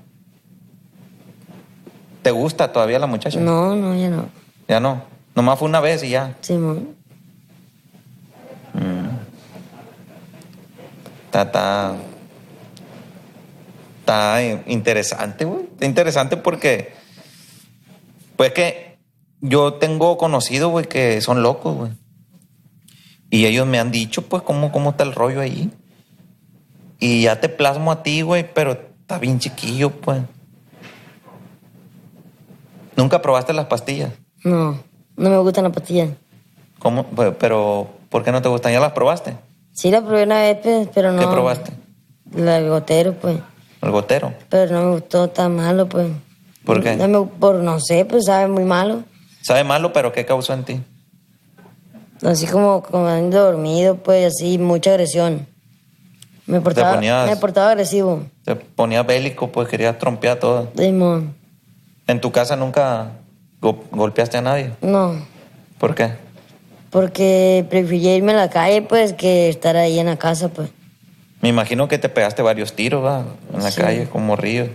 ¿Te gusta todavía la muchacha? No, no, ya no. Ya no. Nomás fue una vez y ya. Simón. Está, está, está interesante, güey. Está interesante porque, pues que yo tengo conocido, güey, que son locos, güey. Y ellos me han dicho, pues, cómo, cómo está el rollo ahí. Y ya te plasmo a ti, güey, pero está bien chiquillo, pues. ¿Nunca probaste las pastillas? No, no me gustan las pastillas. ¿Cómo? Pe- Pero, ¿por qué no te gustan? ¿Ya las probaste? Sí la probé una vez, pues, pero no. ¿Qué probaste? La del gotero, pues. ¿El gotero? Pero no me gustó tan malo, pues. ¿Por qué? No, me- por, no sé, pues sabe muy malo. Sabe malo, pero ¿qué causó en ti? Así como, como dormido, pues así, mucha agresión. Me portaba, ponías- me portaba agresivo. Te ponías bélico, pues querías trompear todo. Simón. ¿En tu casa nunca golpeaste a nadie? No, ¿Por qué? porque prefería irme a la calle, pues, que estar ahí en la casa, pues. Me imagino que te pegaste varios tiros, ¿va? En la Sí. calle, como río.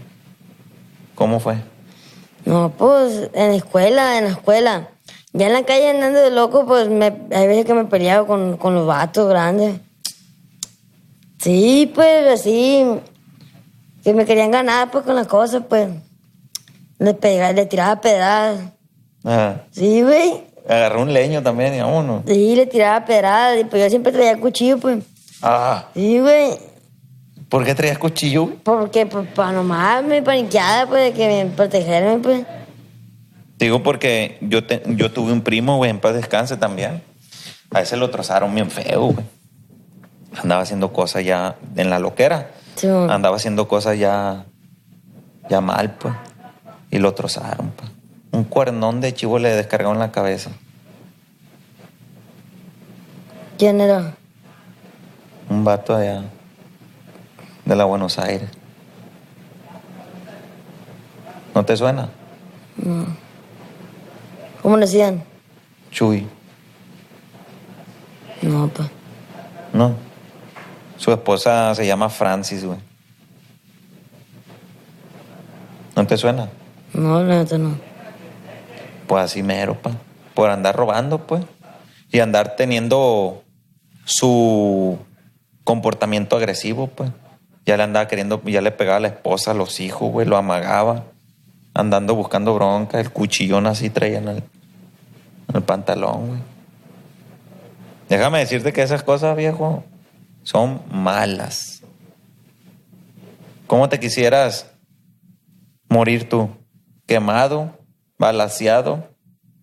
¿Cómo fue? No, pues, en la escuela, en la escuela. Ya en la calle andando de loco, pues, me, hay veces que me peleaba con, con los vatos grandes. Sí, pues, así, que me querían ganar, pues, con las cosas, pues. Le pegaba, le tiraba pedradas. Ah, Sí, güey. agarró un leño también y vámonos. Sí, le tiraba pedradas, y pues yo siempre traía cuchillo, pues. Ah, Sí, güey. ¿por qué traías cuchillo? güey? Porque, pues, para nomás me paniqueada, pues, de que me protegerme, pues. Te Digo porque yo, te- yo tuve un primo, güey, en paz descanse también. A ese lo trozaron bien feo, güey. Andaba haciendo cosas ya en la loquera. Sí. Andaba haciendo cosas ya, ya mal, pues. Y lo trozaron, pues. Un cuernón de chivo le descargaron en la cabeza. ¿Quién era? Un vato allá de la Buenos Aires. ¿No te suena? ¿Cómo le decían? Chuy. No, pues. No. Su esposa se llama Francis, güey. ¿No te suena? No, la neta no. Pues así mero, pa. Por andar robando, pues. Y andar teniendo su comportamiento agresivo, pues. Ya le andaba queriendo, ya le pegaba a la esposa, a los hijos, güey, lo amagaba. Andando buscando bronca, el cuchillón así traía en el, en el pantalón, güey. Déjame decirte que esas cosas, viejo, son malas. ¿Cómo te quisieras morir tú? ¿Quemado? ¿Balaseado?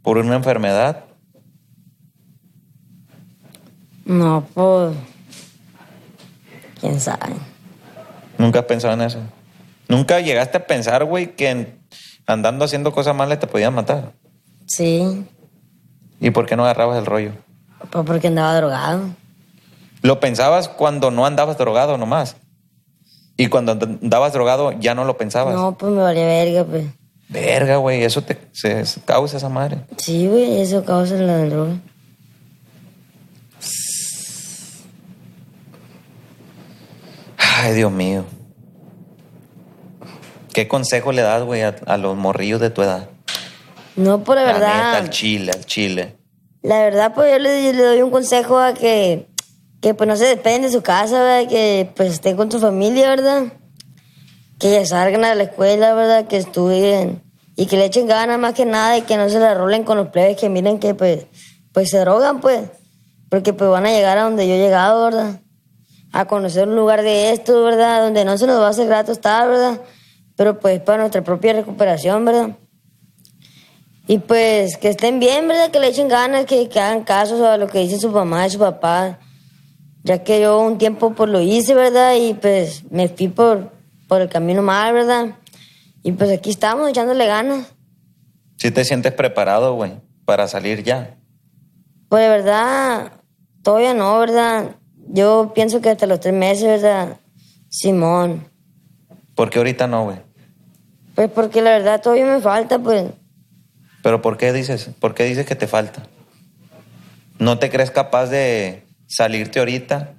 ¿Por una enfermedad? No, pues. ¿Quién sabe? ¿Nunca has pensado en eso? ¿Nunca llegaste a pensar, güey, que andando haciendo cosas malas te podían matar? Sí, ¿Y por qué no agarrabas el rollo? pues porque andaba drogado. ¿Lo pensabas cuando no andabas drogado nomás? Y cuando andabas drogado ya no lo pensabas. No, pues me valía verga, pues. Verga, güey, eso te se, se causa esa madre. Sí, güey, eso causa la droga. Ay, Dios mío. ¿Qué consejo le das, güey, a, a los morrillos de tu edad? No, por la La neta, verdad. al chile, al chile. La verdad, pues yo le, le doy un consejo a que, que pues no se despeguen de su casa, ¿verdad? Que pues estén con su familia, ¿verdad? Que salgan a la escuela, ¿verdad? Que estudien y que le echen ganas más que nada y que no se la rolen con los plebes que miren que pues, pues se drogan, pues. Porque pues van a llegar a donde yo he llegado, ¿verdad? A conocer un lugar de esto, ¿verdad? Donde no se nos va a hacer grato estar, ¿verdad? Pero pues para nuestra propia recuperación, ¿verdad? Y pues que estén bien, ¿verdad? Que le echen ganas, que, que hagan caso a lo que dice su mamá y su papá. Ya que yo un tiempo pues lo hice, ¿verdad? Y pues me fui por, por el camino mal, ¿verdad? Y pues aquí estamos echándole ganas. Si te sientes preparado, güey, para salir ya. Pues de verdad, todavía no, ¿verdad? Yo pienso que hasta los tres meses, ¿verdad? Simón. ¿Por qué ahorita no, güey? Pues porque la verdad todavía me falta, pues. ¿Pero por qué dices? ¿Por qué dices que te falta? ¿No te crees capaz de salirte ahorita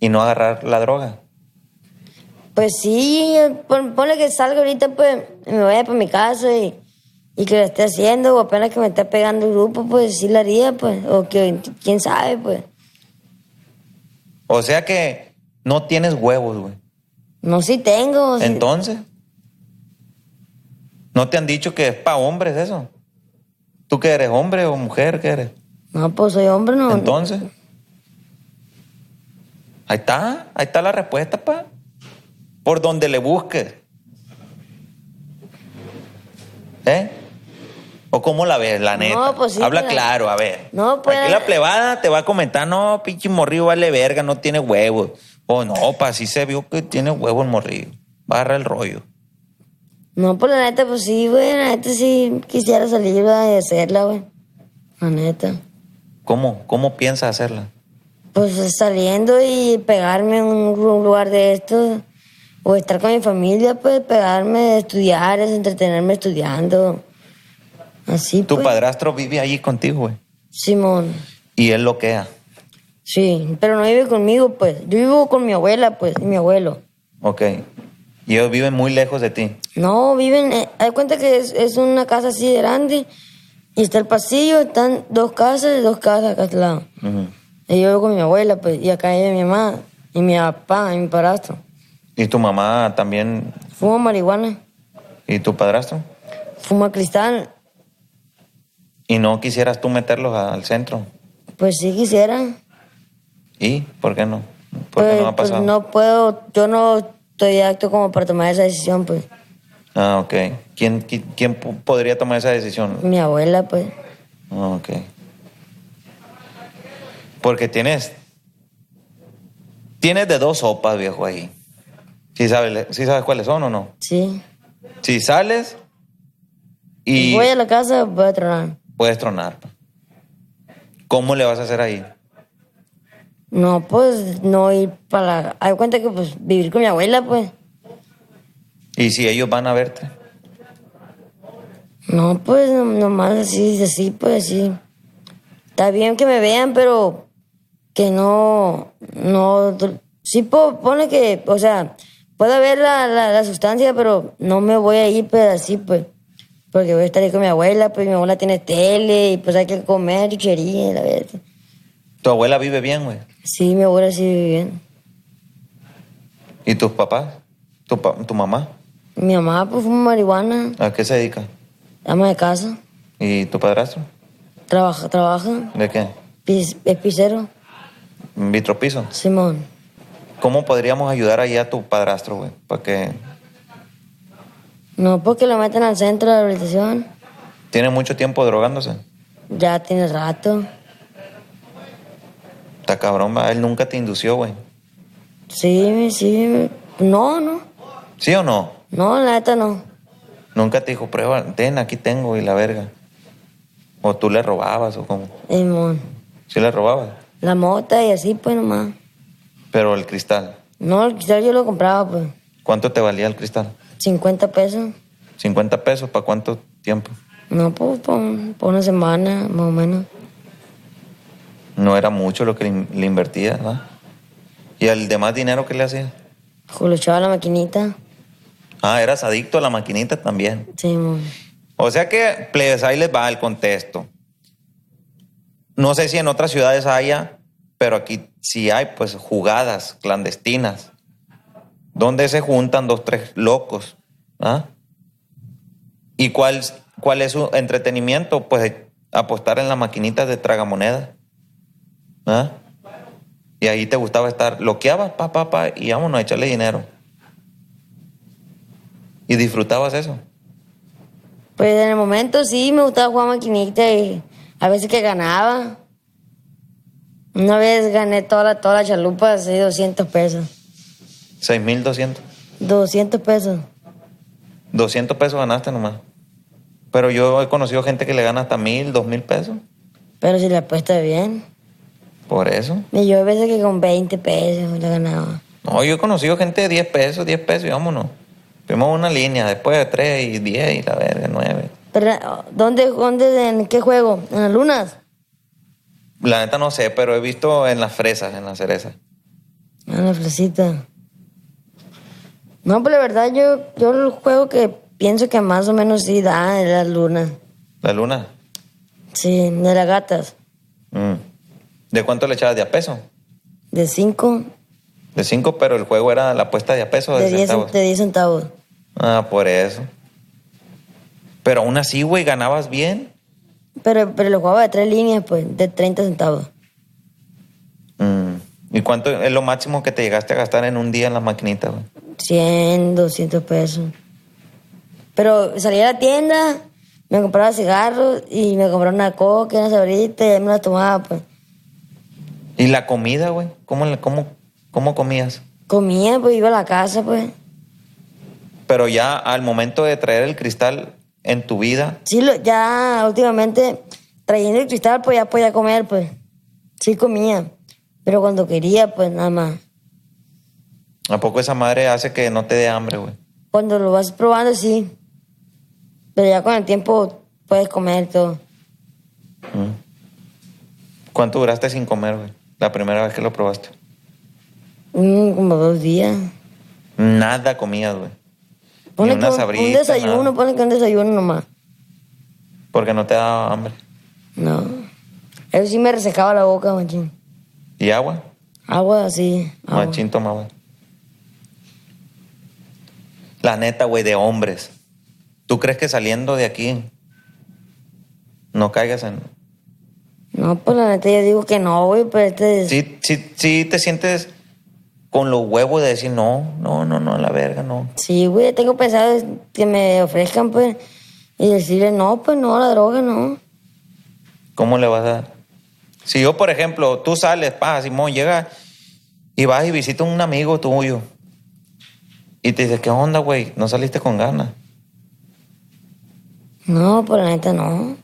y no agarrar la droga? Pues sí, pon- ponle que salga ahorita, pues me vaya para mi casa y, y que lo esté haciendo, o apenas que me esté pegando el grupo, pues sí lo haría, pues. O que quién sabe, pues. O sea que no tienes huevos, güey. No, sí tengo. sí- Entonces, ¿no te han dicho que es para hombres eso? ¿Tú que eres hombre o mujer? ¿Qué eres? No, pues soy hombre, no. Entonces, ahí está, ahí está la respuesta, pa. Por donde le busques. ¿Eh? ¿O cómo la ves, la neta? pues sí, Habla pero- claro, a ver. No, pues- Aquí la plebada te va a comentar, no, pinche morrillo vale verga, no tiene huevos. O no, pa, sí se vio que tiene huevos el morrillo. Barra el rollo. No, pues la neta, pues sí, güey. La neta sí quisiera salir ¿verdad? y hacerla, güey. La neta. ¿Cómo? ¿Cómo piensas hacerla? Pues saliendo y pegarme en un lu- lugar de estos. O estar con mi familia, pues pegarme, estudiar, es entretenerme estudiando. Así, Tu pues. padrastro vive allí contigo, güey. Simón. Y él loquea. Sí, pero no vive conmigo, pues. Yo vivo con mi abuela, pues, y mi abuelo. Ok. Y ellos viven muy lejos de ti. No, viven, eh, hay cuenta que es, es una casa así de grande. Y está el pasillo, están dos casas y dos casas acá al lado. Ujú. Y yo vivo con mi abuela, pues, y acá vive mi mamá, y mi papá, y mi padrastro. ¿Y tu mamá también? Fuma marihuana, ¿Y tu padrastro? fuma cristal. ¿Y no quisieras tú meterlos al centro? Pues sí quisiera. ¿Y por qué no? ¿Por qué Pues, no ha pues, pasado? no puedo, yo no estoy apto como para tomar esa decisión, pues. Ah, ok. ¿Quién, qui- quién po- podría tomar esa decisión? Mi abuela, pues. Ah, ok. Porque tienes... Tienes de dos sopas, viejo, ahí. ¿Sí sabes, sí sabes cuáles son o no? Sí. Si sales y Voy a la casa, voy a tronar. puedes tronar. ¿Cómo le vas a hacer ahí? No, pues, no ir para la... Hay cuenta que, pues, vivir con mi abuela, pues. ¿Y si ellos van a verte? No, pues, no- nomás así, así, pues, así. Está bien que me vean, pero que no, no... Sí, po- pone que, o sea, puede haber la, la, la sustancia, pero no me voy a ir, pues, así, pues. Porque voy a estar ahí con mi abuela, pues, mi abuela tiene tele, y pues hay que comer chuchería, la verdad. ¿Tu abuela vive bien, güey? Sí, mi abuela sí vive bien. ¿Y tus papás? ¿Tu, pa- tu mamá? Mi mamá, pues, fuma marihuana, ¿A qué se dedica? ama de casa, ¿Y tu padrastro? trabaja, trabaja, ¿De qué? pis- es pisero, ¿Vitropiso? Simón. ¿Cómo podríamos ayudar ahí a tu padrastro, güey? Para que... No, porque lo meten al centro de rehabilitación. ¿Tiene mucho tiempo drogándose? Ya tiene rato. Está cabrón. Él nunca te indució, güey. Sí, sí. No, no. ¿Sí o no? No, la neta no. Nunca te dijo, prueba, ten, aquí tengo y la verga. ¿O tú le robabas o cómo? Simón. Sí le robabas. La mota y así, pues nomás. Pero el cristal. No, el cristal yo lo compraba, pues. ¿Cuánto te valía el cristal? 50 pesos. 50 pesos, ¿para cuánto tiempo? No, pues por, por una semana, más o menos. No era mucho lo que le, invertías, ¿verdad? ¿Y el demás dinero que le hacías? Lo echaba a la maquinita. Ah, eras adicto a la maquinita también. Simón. O sea que, plebes, ahí les va el contexto. No sé si en otras ciudades haya, pero aquí sí hay, pues, jugadas clandestinas, donde se juntan dos, tres locos. ¿ah? ¿Y cuál, cuál es su entretenimiento? Pues apostar en las maquinitas de tragamonedas. ¿ah? Y ahí te gustaba estar, loqueabas, pa, pa, pa, y vámonos a echarle dinero. Y disfrutabas eso. Pues en el momento sí me gustaba jugar maquinita y a veces que ganaba. Una vez gané toda la, toda la chalupa, así 200 pesos. 6.200. 200 pesos. 200 pesos ganaste nomás. Pero yo he conocido gente que le gana hasta mil, dos mil pesos. Pero si le apuesta bien. Por eso. Y yo a veces que con 20 pesos le ganaba. No, yo he conocido gente de 10 pesos, 10 pesos y vámonos. Fuimos una línea, después de 3 y 10 y la verga, 9. Pero, ¿dónde, dónde, en qué juego? ¿En las lunas? La neta no sé, pero he visto en las fresas, en las cerezas. Ah, en la fresita. No, pues la verdad yo, yo el juego que pienso que más o menos sí da es las lunas. ¿La luna? Sí, de las gatas. Mm. ¿De cuánto le echabas de a peso? De 5, De 5, pero el juego era la apuesta de a peso de, de 10 centavos. de 10 centavos. Ah, por eso. Pero aún así, güey, ganabas bien. Pero, pero lo jugaba de tres líneas, pues, de 30 centavos. Mm. ¿Y cuánto es lo máximo que te llegaste a gastar en un día en las maquinitas, güey? 100, 200 pesos. Pero salía a la tienda, me compraba cigarros y me compraba una coca, una sabrita y ahí me la tomaba, pues. ¿Y la comida, güey? ¿Cómo, cómo, ¿Cómo comías? Comía, pues iba a la casa, pues. Pero ya al momento de traer el cristal en tu vida, Sí, lo- ya últimamente, trayendo el cristal, pues ya podía comer, pues. Sí comía. Pero cuando quería, pues nada más. ¿a poco esa madre hace que no te dé hambre, güey? Cuando lo vas probando, sí. Pero ya con el tiempo puedes comer todo. ¿Cuánto duraste sin comer, güey? La primera vez que lo probaste. Mm, como dos días. Nada comías, güey. Una que un, un desayuno, nada. pone que un desayuno nomás. Porque no te daba hambre. No. Eso sí me resecaba la boca, machín. ¿Y agua? Agua así. agua. Machín tomaba. La neta, güey, de hombres. ¿Tú crees que saliendo de aquí no caigas en... No, pues la neta yo digo que no, güey, pero este... Sí, sí, sí te sientes con los huevos de decir no, no, no, no, la verga, no. Sí, güey, tengo pensado que me ofrezcan, pues, y decirle, no, pues no, la droga no. ¿Cómo le vas a dar? Si yo, por ejemplo, tú sales, pa, Simón, llega y vas y visitas a un amigo tuyo y te dice, ¿qué onda, güey? ¿No saliste con ganas? No, pues la neta no.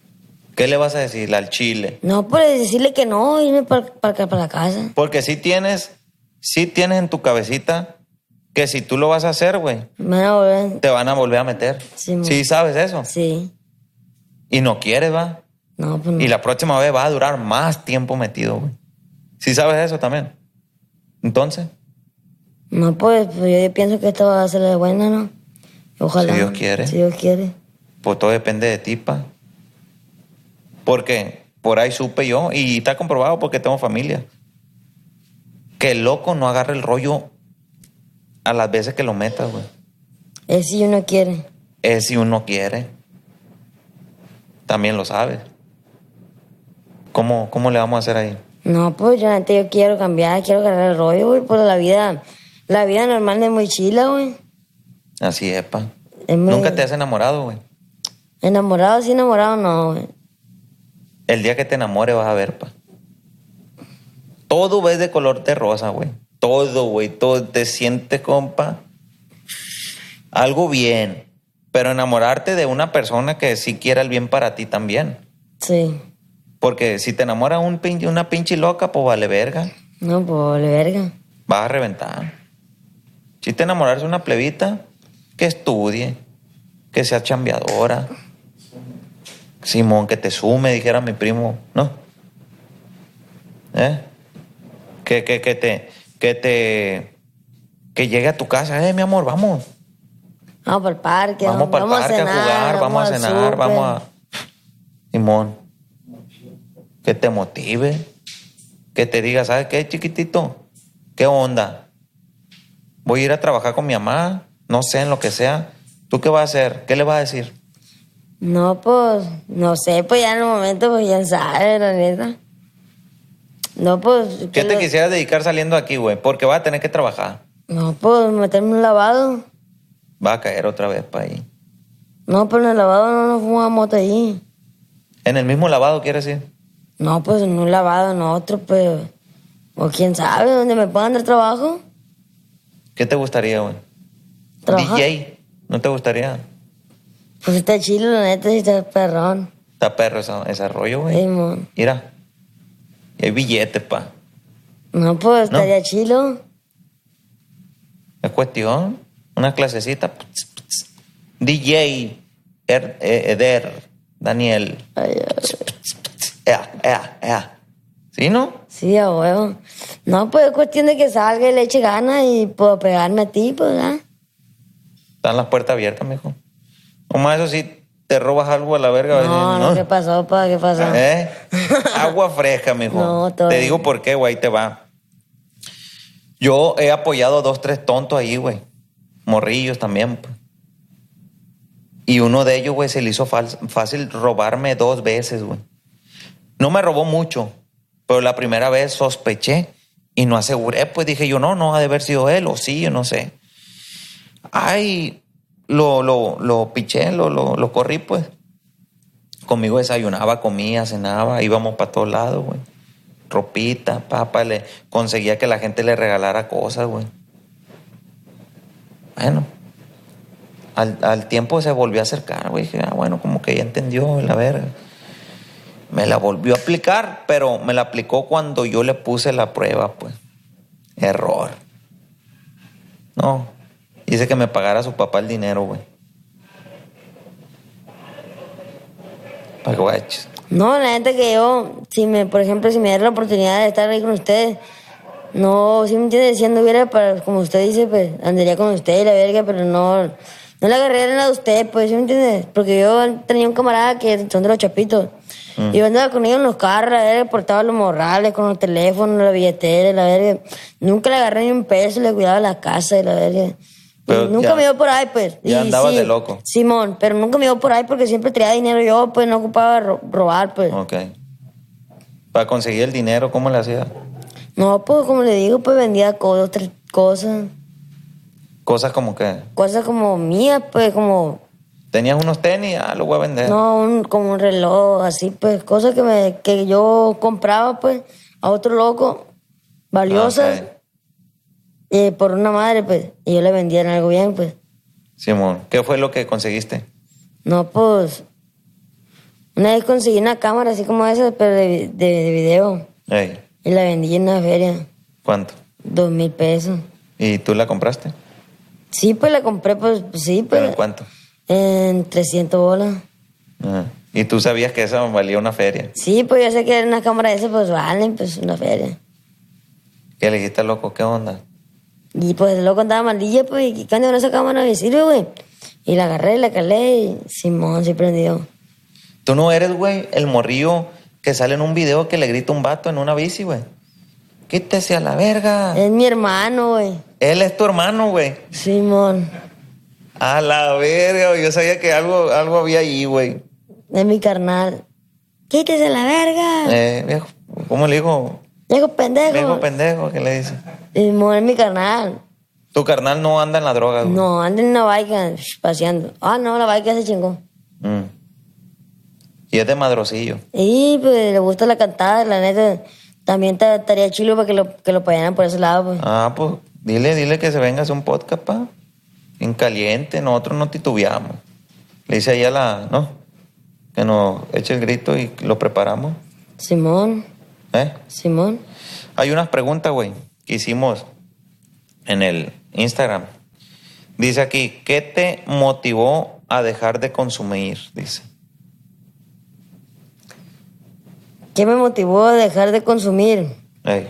¿Qué le vas a decir al chile? No, pues decirle que no, irme para para la casa. Porque si tienes, si tienes en tu cabecita que si tú lo vas a hacer, güey, te van a volver a meter. Sí. Sí, sabes eso. Sí. Y no quieres, va. No, pues no. Y la próxima vez va a durar más tiempo metido, güey. Sí sabes eso también. Entonces, No, pues, pues yo pienso que esto va a ser de buena, ¿no? Ojalá. Si Dios quiere. Si Dios quiere. pues todo depende de ti, pa. Porque por ahí supe yo, y está comprobado porque tengo familia, que el loco no agarra el rollo a las veces que lo metas, güey. Es si uno quiere. Es si uno quiere. También lo sabes. ¿Cómo, cómo le vamos a hacer ahí? No, pues yo, yo quiero cambiar, quiero agarrar el rollo, güey, pues la vida... La vida normal no es muy chila, güey. Así es, pa. Es muy- Nunca te has enamorado, güey. Enamorado, sí, enamorado, no, güey. El día que te enamores vas a ver, pa. Todo ves de color de rosa, güey. Todo, güey. Todo te sientes, compa. Algo bien. Pero enamorarte de una persona que sí quiera el bien para ti también. Sí. Porque si te enamora un una pinche loca, pues vale verga. No, pues vale verga. Vas a reventar. Si te enamoras de una plebita, que estudie, que sea chambeadora. Simón, que te sume, dijera mi primo, ¿no? ¿Eh? Que, que, que te, que te, que llegue a tu casa, eh, mi amor, vamos. Vamos para el parque. Vamos para el parque a, jugar, vamos a cenar, vamos a. Simón. Que te motive. Que te diga, ¿sabes qué, chiquitito? ¿Qué onda? Voy a ir a trabajar con mi mamá, no sé, en lo que sea. ¿Tú qué vas a hacer? ¿Qué le vas a decir? No, pues, no sé, pues ya en el momento, pues ya sabe, la neta. No, pues. ¿Qué te lo- quisieras dedicar saliendo aquí, güey? Porque vas a tener que trabajar. No, pues meterme un lavado. Va a caer otra vez para ahí. No, pues en el lavado no nos fumamos moto ahí. En el mismo lavado, ¿quieres decir? No, pues en un lavado, en otro, pues. O quién sabe, dónde me puedan dar trabajo. ¿Qué te gustaría, güey? DJ. ¿No te gustaría? Pues está chilo, la neta, sí está perrón. Está perro esa- ese rollo, güey. Sí. Mira. Y hay billetes, pa. No, pues No. estaría chilo. Es cuestión. Una clasecita. Pts, pts. DJ Er- eh, Eder Daniel. Ay, ay, Ea, ea, ea. ¿Sí, no? Sí, a huevo. No, pues es cuestión de que salga y le eche ganas y puedo pegarme a ti, pues, ¿ah? Están las puertas abiertas, mijo. Nomás eso sí, te robas algo a la verga. No, no, ¿qué pasó, pa? ¿Qué pasó? ¿Eh? Agua fresca, mijo. No, todo Te bien. digo por qué, güey, te va. Yo he apoyado a dos, tres tontos ahí, güey. Morrillos también, pues. Y uno de ellos, güey, se le hizo fácil robarme dos veces, güey. No me robó mucho, pero la primera vez sospeché y no aseguré, pues dije yo, no, no ha de haber sido él, o sí, yo no sé. Ay, lo, lo, lo piché, lo, lo, lo corrí, pues. Conmigo desayunaba, comía, cenaba, íbamos para todos lados, güey. Ropita, papa, le conseguía que la gente le regalara cosas, güey. Bueno, al, al tiempo se volvió a acercar, güey. Dije, ah, bueno, como que ya entendió la verga. Me la volvió a aplicar, pero me la aplicó cuando yo le puse la prueba, pues. Error. No. Dice que me pagara su papá el dinero, güey. Para que guaches. No, la neta que yo, si me, por ejemplo, si me diera la oportunidad de estar ahí con ustedes, no, si me entiende, si anduviera para, como usted dice, pues andaría con usted y la verga, pero no, no le agarré nada a usted, pues, ¿sí me entiende? Porque yo tenía un camarada que son de los chapitos. Y yo andaba con ellos en los carros, la verga, portaba los morrales, con los teléfonos, la billetera, la verga. Nunca le agarré ni un peso, le cuidaba la casa y la verga. Pero nunca ya- me iba por ahí, pues. ya Y andabas sí, de loco. Simón, pero nunca me iba por ahí porque siempre traía dinero yo, pues no ocupaba ro- robar, pues. Ok. Para conseguir el dinero, ¿cómo le hacía? No, pues como le digo, pues vendía cosas, tres cosas. Cosas como que Cosas como mías, pues como, tenías unos tenis, ah, lo voy a vender. no, un, como un reloj, así, pues, cosas que, me, que yo compraba, pues, a otro loco, valiosas, Ok. Eh, por una madre, pues, y yo le vendía en algo bien, pues. Simón, ¿qué fue lo que conseguiste? No, pues, una vez conseguí una cámara así como esa, pero de, de, de video, Ey, y la vendí en una feria, ¿cuánto? dos mil pesos. ¿Y tú la compraste? Sí, pues la compré, pues, sí, ¿Pero pues. en cuánto? En 300 bolas. Ah, Y tú sabías que esa valía una feria. Sí, pues yo sé que una cámara de esas, pues valen, pues una feria. ¿Qué le dijiste, loco? ¿Qué onda? Y pues el loco andaba maldilla, pues, y cuando con esa cámara me sirve, güey. Y la agarré, la calé y Simón se prendió. Tú no eres, güey, el morrillo que sale en un video que le grita un vato en una bici, güey. Quítese a la verga. Es mi hermano, güey. Él es tu hermano, güey. Simón. A la verga, güey. Yo sabía que algo, algo había ahí, güey. Es mi carnal. Quítese la verga. Eh, viejo, ¿cómo le digo? Viejo pendejo. Viejo pendejo, ¿qué le dice? Simón es mi carnal. Tu carnal no anda en la droga, güey. No, anda en una bike sh, paseando. Ah, no, la bike se chingó. Mm. Y es de madrocillo. Y pues le gusta la cantada, la neta. También ta- estaría chilo para que lo, que lo payaran por ese lado, pues. Ah, pues dile, dile que se venga a hacer un podcast, pa. En caliente, nosotros no titubeamos. Le dice ahí a la, ¿no? que nos eche el grito y lo preparamos. Simón, ¿Eh? Simón. Hay unas preguntas, güey, que hicimos en el Instagram. Dice aquí, ¿qué te motivó a dejar de consumir? Dice. ¿Qué me motivó a dejar de consumir? Ey,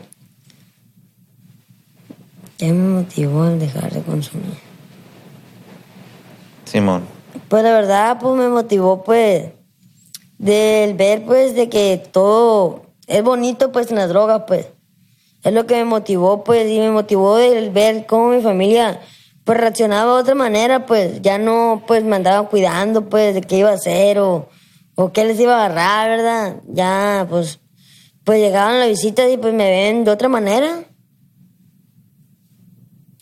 ¿Qué me motivó a dejar de consumir? Simón. Pues la verdad, pues me motivó, pues, del ver, pues, de que todo es bonito, pues, en las drogas, pues. Es lo que me motivó, pues, y me motivó el ver cómo mi familia, pues, reaccionaba de otra manera, pues, ya no, pues, me andaban cuidando, pues, de qué iba a hacer o, o qué les iba a agarrar, ¿verdad? Ya, pues, pues llegaban las visitas y, pues, me ven de otra manera.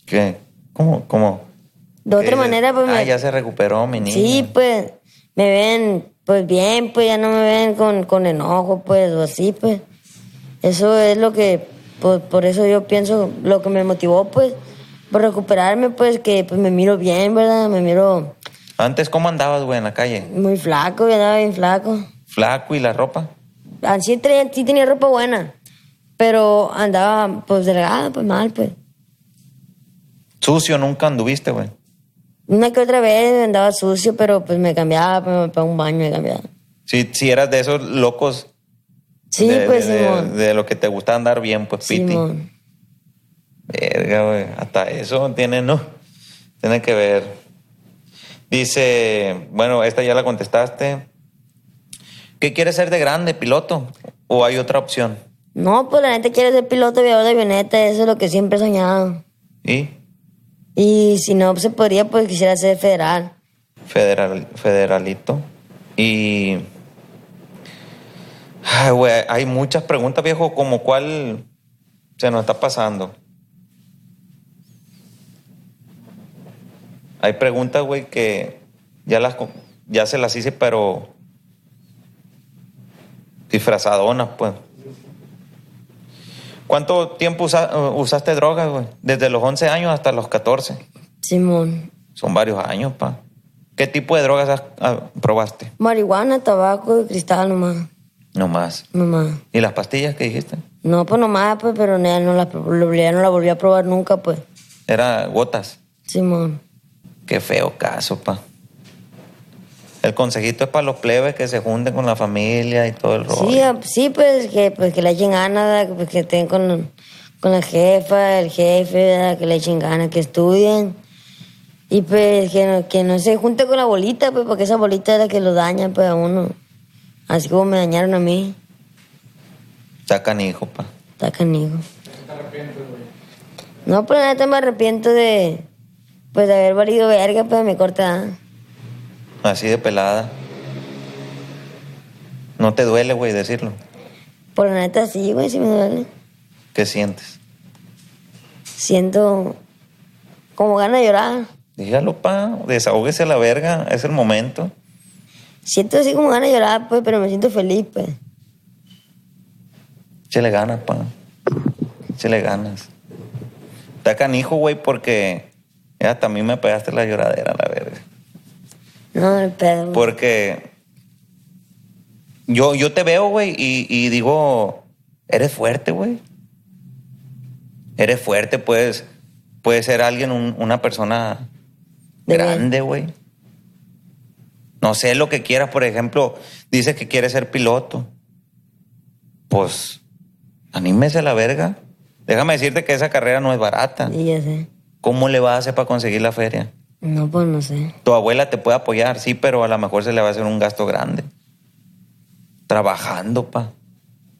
¿Qué? ¿Cómo? ¿Cómo? De otra Eh, manera, pues, Ah, me... ya se recuperó mi niña. Sí, pues, me ven, pues bien, pues ya no me ven con, con enojo, pues, o así, pues. Eso es lo que, pues, por eso yo pienso, lo que me motivó, pues, por recuperarme, pues, que pues me miro bien, ¿verdad? Me miro Antes, ¿cómo andabas, güey, en la calle? muy flaco, yo andaba bien flaco. ¿Flaco y la ropa? Así traía- sí tenía ropa buena, pero andaba, pues, delgada, pues, mal, pues. Sucio nunca anduviste, güey. Una que otra vez andaba sucio, pero, pues, me cambiaba, pues, me pegaba un baño, me cambiaba. Si, si eras de esos locos Sí, de, pues, de, Simón. de lo que te gusta andar bien, pues, piti. Simón. Verga, güey. Hasta eso tiene, ¿no? Tiene que ver. Dice, bueno, esta ya la contestaste. ¿Qué quieres ser de grande, piloto? ¿O hay otra opción? No, pues la neta quiere ser piloto aviador de avioneta, eso es lo que siempre he soñado. ¿Y? Y si no se podría, pues quisiera ser federal. Federal, federalito. Y. Ay, güey, hay muchas preguntas, viejo, como cuál se nos está pasando. Hay preguntas, güey, que ya, las, ya se las hice, pero disfrazadonas, pues. ¿Cuánto tiempo usa- usaste drogas, güey? Desde los 11 años hasta los 14. Simón. Son varios años, pa. ¿Qué tipo de drogas has- ah, probaste? Marihuana, tabaco y cristal nomás. No más. Nomás. ¿Y las pastillas que dijiste? No, pues nomás, pues, pero ya no, la, ya no la volví a probar nunca, pues. Era gotas. Simón. Qué feo caso, pa. El consejito es para los plebes que se junten con la familia y todo el rollo. Sí, ah, sí, pues que, pues, que le echen ganas, pues, que estén con, con la jefa, el jefe, ¿verdad? que le echen ganas, que estudien. Y pues que no, que no se junte con la bolita, pues, porque esa bolita es la que lo daña pues, a uno. Así como me dañaron a mí. Sacan hijo, pa. Está canijo. No, pues la neta me arrepiento de, pues, de haber valido verga, pues, mi corta edad. Así de pelada. No te duele, güey, decirlo. Por la neta sí, güey, sí me duele. ¿Qué sientes? Siento como ganas de llorar. Dígalo, pa. Desahógese a la verga. Es el momento. Siento así como ganas de llorar, pues, pero me siento feliz, pues. Échale ganas, pa. Échale ganas. Está canijo, güey, porque ya también me pegaste la lloradera, la verga. No, el pedo. Porque yo, yo te veo, güey, y, y digo, eres fuerte, güey. Eres fuerte, puedes, puedes ser alguien, un- una persona De grande, güey. No sé lo que quieras, por ejemplo, dices que quieres ser piloto. Pues, anímese a la verga. Déjame decirte que esa carrera no es barata. Y ya sé. ¿Cómo le vas a hacer para conseguir la feria? No, pues no sé. Tu abuela te puede apoyar, sí, pero a lo mejor se le va a hacer un gasto grande. Trabajando, pa.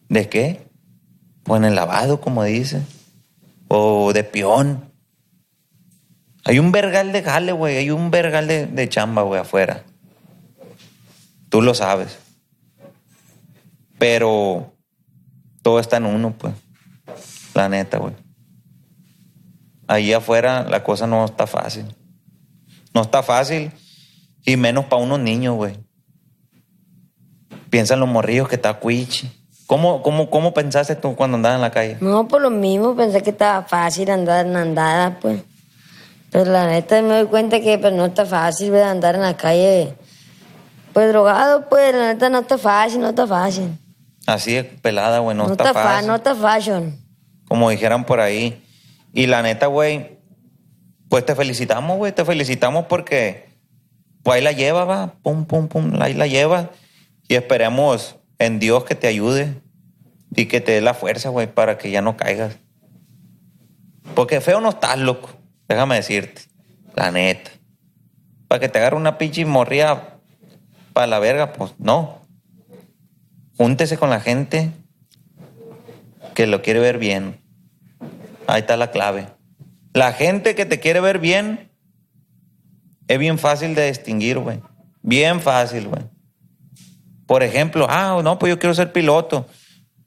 ¿De qué? Pues en el lavado, como dice. O de peón. Hay un vergal de jale, güey. Hay un vergal de, de chamba, güey, afuera. Tú lo sabes. Pero todo está en uno, pues. La neta, güey. Allí afuera la cosa no está fácil. No está fácil. Y menos para unos niños, güey. Piensa en los morrillos que está cuichi. ¿Cómo, cómo, ¿Cómo pensaste tú cuando andabas en la calle? No, por lo mismo pensé que estaba fácil andar en andada, pues. Pero la neta me doy cuenta que pues, no está fácil ¿verdad? andar en la calle Pues drogado, pues la neta no está fácil, no está fácil. Así de pelada, güey, no, No, está, fácil. no está fashion. Como dijeran por ahí. Y la neta, güey, pues te felicitamos, güey, te felicitamos porque pues ahí la lleva, va, pum, pum, pum, ahí la lleva. Y esperemos en Dios que te ayude y que te dé la fuerza, güey, para que ya no caigas. Porque feo no estás, loco, déjame decirte, la neta. Para que te agarre una pinche morría para la verga, pues no. Júntese con la gente que lo quiere ver bien. Ahí está la clave. La gente que te quiere ver bien es bien fácil de distinguir, güey. Bien fácil, güey. Por ejemplo, ah, no, pues yo quiero ser piloto.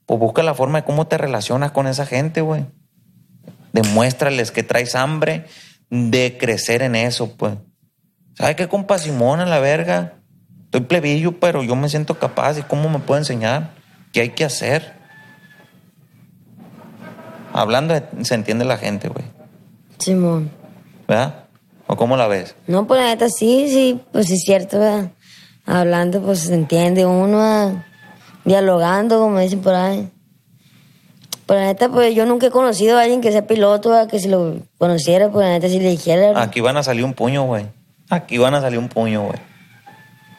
Pues busca la forma de cómo te relacionas con esa gente, güey. Demuéstrales que traes hambre de crecer en eso, pues. ¿Sabes qué, compa Simón, a la verga? Estoy plebillo, pero yo me siento capaz. ¿Y cómo me puede enseñar? ¿Qué hay que hacer? Hablando se entiende la gente, güey. Simón. ¿Verdad? ¿O cómo la ves? No, pues la neta sí, sí, pues es cierto, ¿verdad? Hablando, pues se entiende uno, ¿verdad? dialogando, como dicen por ahí. Pues la neta, pues yo nunca he conocido a alguien que sea piloto, ¿verdad? que si lo conociera, pues la neta si le dijera. ¿verdad? Aquí van a salir un puño, güey. Aquí van a salir un puño, güey.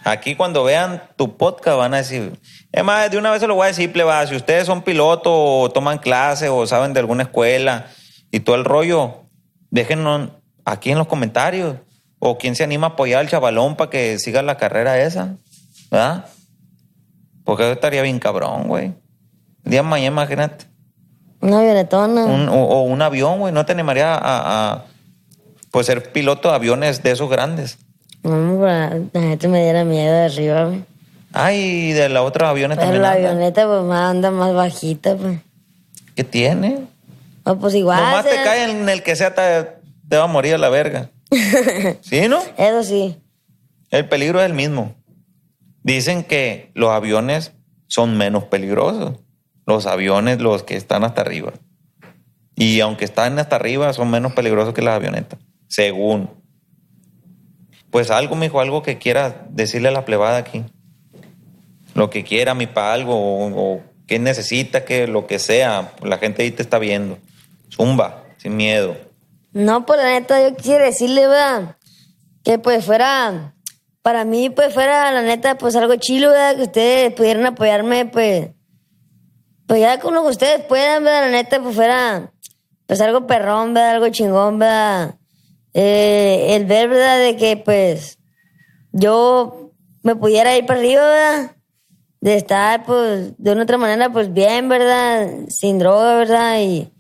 Aquí cuando vean tu podcast van a decir, es más, de una vez se lo voy a decir, plebada, si ustedes son pilotos o toman clase o saben de alguna escuela y todo el rollo, déjenos aquí en los comentarios. O quién se anima a apoyar al chavalón para que siga la carrera esa, ¿verdad? Porque eso estaría bien cabrón, güey. El día de mañana, imagínate. Una avionetona. Un- o, o un avión, güey. ¿No te animaría a, a, pues, ser piloto de aviones de esos grandes? No, pues, la, neta me diera miedo de arriba, güey. Ay, de la otra aviones Pero también. la anda. avioneta, pues más anda más bajita, pues. ¿Qué tiene? No, pues igual. Nomás te cae en el que sea, te, te va a morir a la verga. ¿Sí, no? Eso sí. El peligro es el mismo. Dicen que los aviones son menos peligrosos. Los aviones, los que están hasta arriba. Y aunque están hasta arriba, son menos peligrosos que las avionetas. Según. Pues algo, mijo, algo que quiera decirle a la plebada aquí. Lo que quiera, mi pa, algo, o, o que necesita, que lo que sea. La gente ahí te está viendo. Zumba, sin miedo. No, pues la neta, yo quisiera decirle, ¿verdad? Que pues fuera, para mí, pues fuera, la neta, pues algo chilo, ¿verdad? Que ustedes pudieran apoyarme, pues, pues ya con lo que ustedes puedan, ¿verdad? La neta, pues fuera, pues algo perrón, ¿verdad? Algo chingón, ¿verdad? Eh, el ver, ¿verdad? De que, pues, yo me pudiera ir para arriba, ¿verdad? De estar, pues, de una otra manera, pues, bien, ¿verdad? Sin droga, ¿verdad? Y,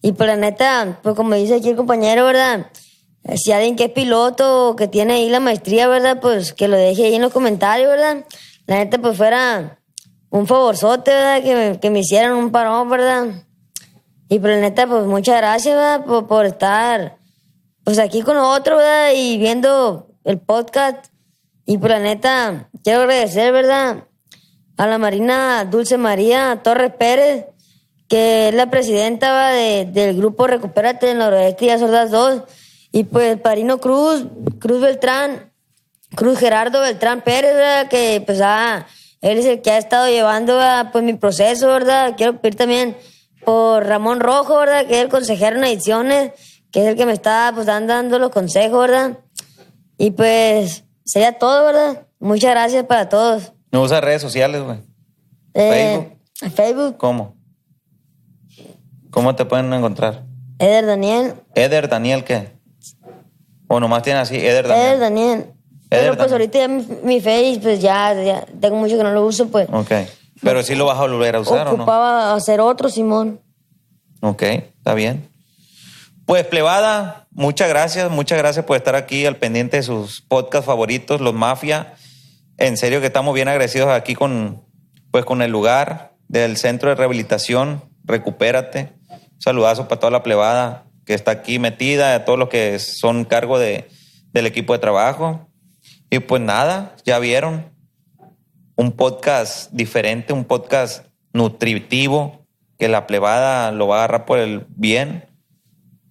y pues la neta, pues como dice aquí el compañero, ¿verdad? Si alguien que es piloto o que tiene ahí la maestría, ¿verdad? Pues que lo deje ahí en los comentarios, ¿verdad? La neta, pues fuera un favorzote, ¿verdad? Que me, que me hicieran un parón, ¿verdad? Y pues la neta, pues muchas gracias, ¿verdad? Por, por estar, pues aquí con nosotros, ¿verdad? Y viendo el podcast. Y pues la neta, quiero agradecer, ¿verdad? A la Marina Dulce María Torres Pérez, que es la presidenta de- del grupo Recupérate del Noroeste y Azordas 2. Y pues Parino Cruz, Cruz Beltrán, Cruz Gerardo Beltrán Pérez, ¿verdad? Que pues ah, él es el que ha estado llevando ¿verdad? pues mi proceso, ¿verdad? Quiero pedir también por Ramón Rojo, ¿verdad? Que es el consejero en ediciones, que es el que me está pues dando, los consejos, ¿verdad? Y pues sería todo, ¿verdad? Muchas gracias para todos. No usa redes sociales, güey. Eh, Facebook, ¿Cómo? ¿Cómo te pueden encontrar? Eder Daniel, Eder Daniel, ¿qué? O nomás tiene así, Eder Eder Daniel. Daniel. Pero pues Daniel. ahorita ya mi, mi Face, pues ya, ya tengo mucho que no lo uso, pues. Ok. Pero sí lo vas a volver a usar, ¿o no? Ocupaba hacer otro, Simón. Ok, está bien. Pues, plebada, muchas gracias, muchas gracias por estar aquí al pendiente de sus podcasts favoritos, los Mafia. En serio que estamos bien agradecidos aquí con, pues, con el lugar del Centro de Rehabilitación, Recupérate. Un saludazo para toda la plebada que está aquí metida, a todos los que son cargo de, del equipo de trabajo. Y pues nada, ya vieron, un podcast diferente, un podcast nutritivo, que la plebada lo va a agarrar por el bien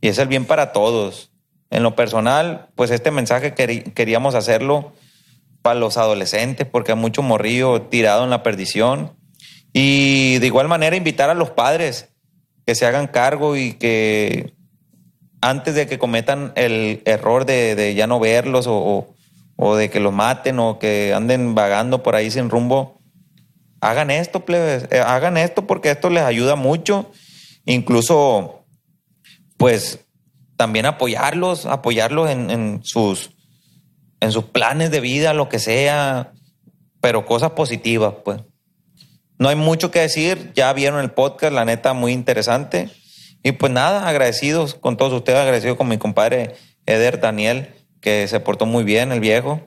y es el bien para todos. En lo personal, pues este mensaje queríamos hacerlo para los adolescentes, porque hay mucho morrillo tirado en la perdición. Y de igual manera invitar a los padres que se hagan cargo y que antes de que cometan el error de, ya no verlos o, o- de que los maten o que anden vagando por ahí sin rumbo, hagan esto, plebes, eh, hagan esto porque esto les ayuda mucho. Incluso, pues, también apoyarlos, apoyarlos en sus, en sus planes de vida, lo que sea, pero cosas positivas, pues. No hay mucho que decir, ya vieron el podcast, la neta, muy interesante. Y pues nada, agradecidos con todos ustedes, agradecidos con mi compadre Eder Daniel, que se portó muy bien, el viejo.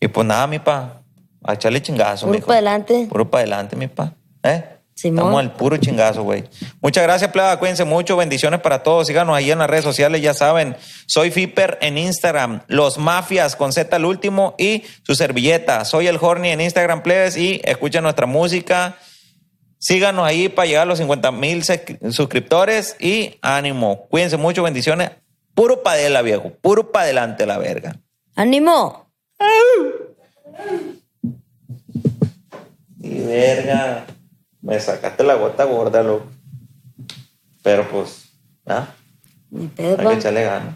Y pues nada, mi pa, a echarle chingazo, Puro mijo. para adelante. Puro para adelante, mi pa. ¿Eh? Simón. Estamos al puro chingazo, güey. Muchas gracias, pleba. Cuídense mucho. Bendiciones para todos. Síganos ahí en las redes sociales, ya saben. Soy Fiper en Instagram. Los Mafias con Z al último y su servilleta. Soy el Horny en Instagram, plebes. Y escuchen nuestra música. Síganos ahí para llegar a los 50 mil suscriptores. Y ánimo. Cuídense mucho. Bendiciones. Puro pa' de la, viejo. Puro pa' adelante, la verga. ¡Ánimo! Y verga, me sacaste la gota gorda, loco. Pero pues, nada, Ni pedo, hay que echarle ganas.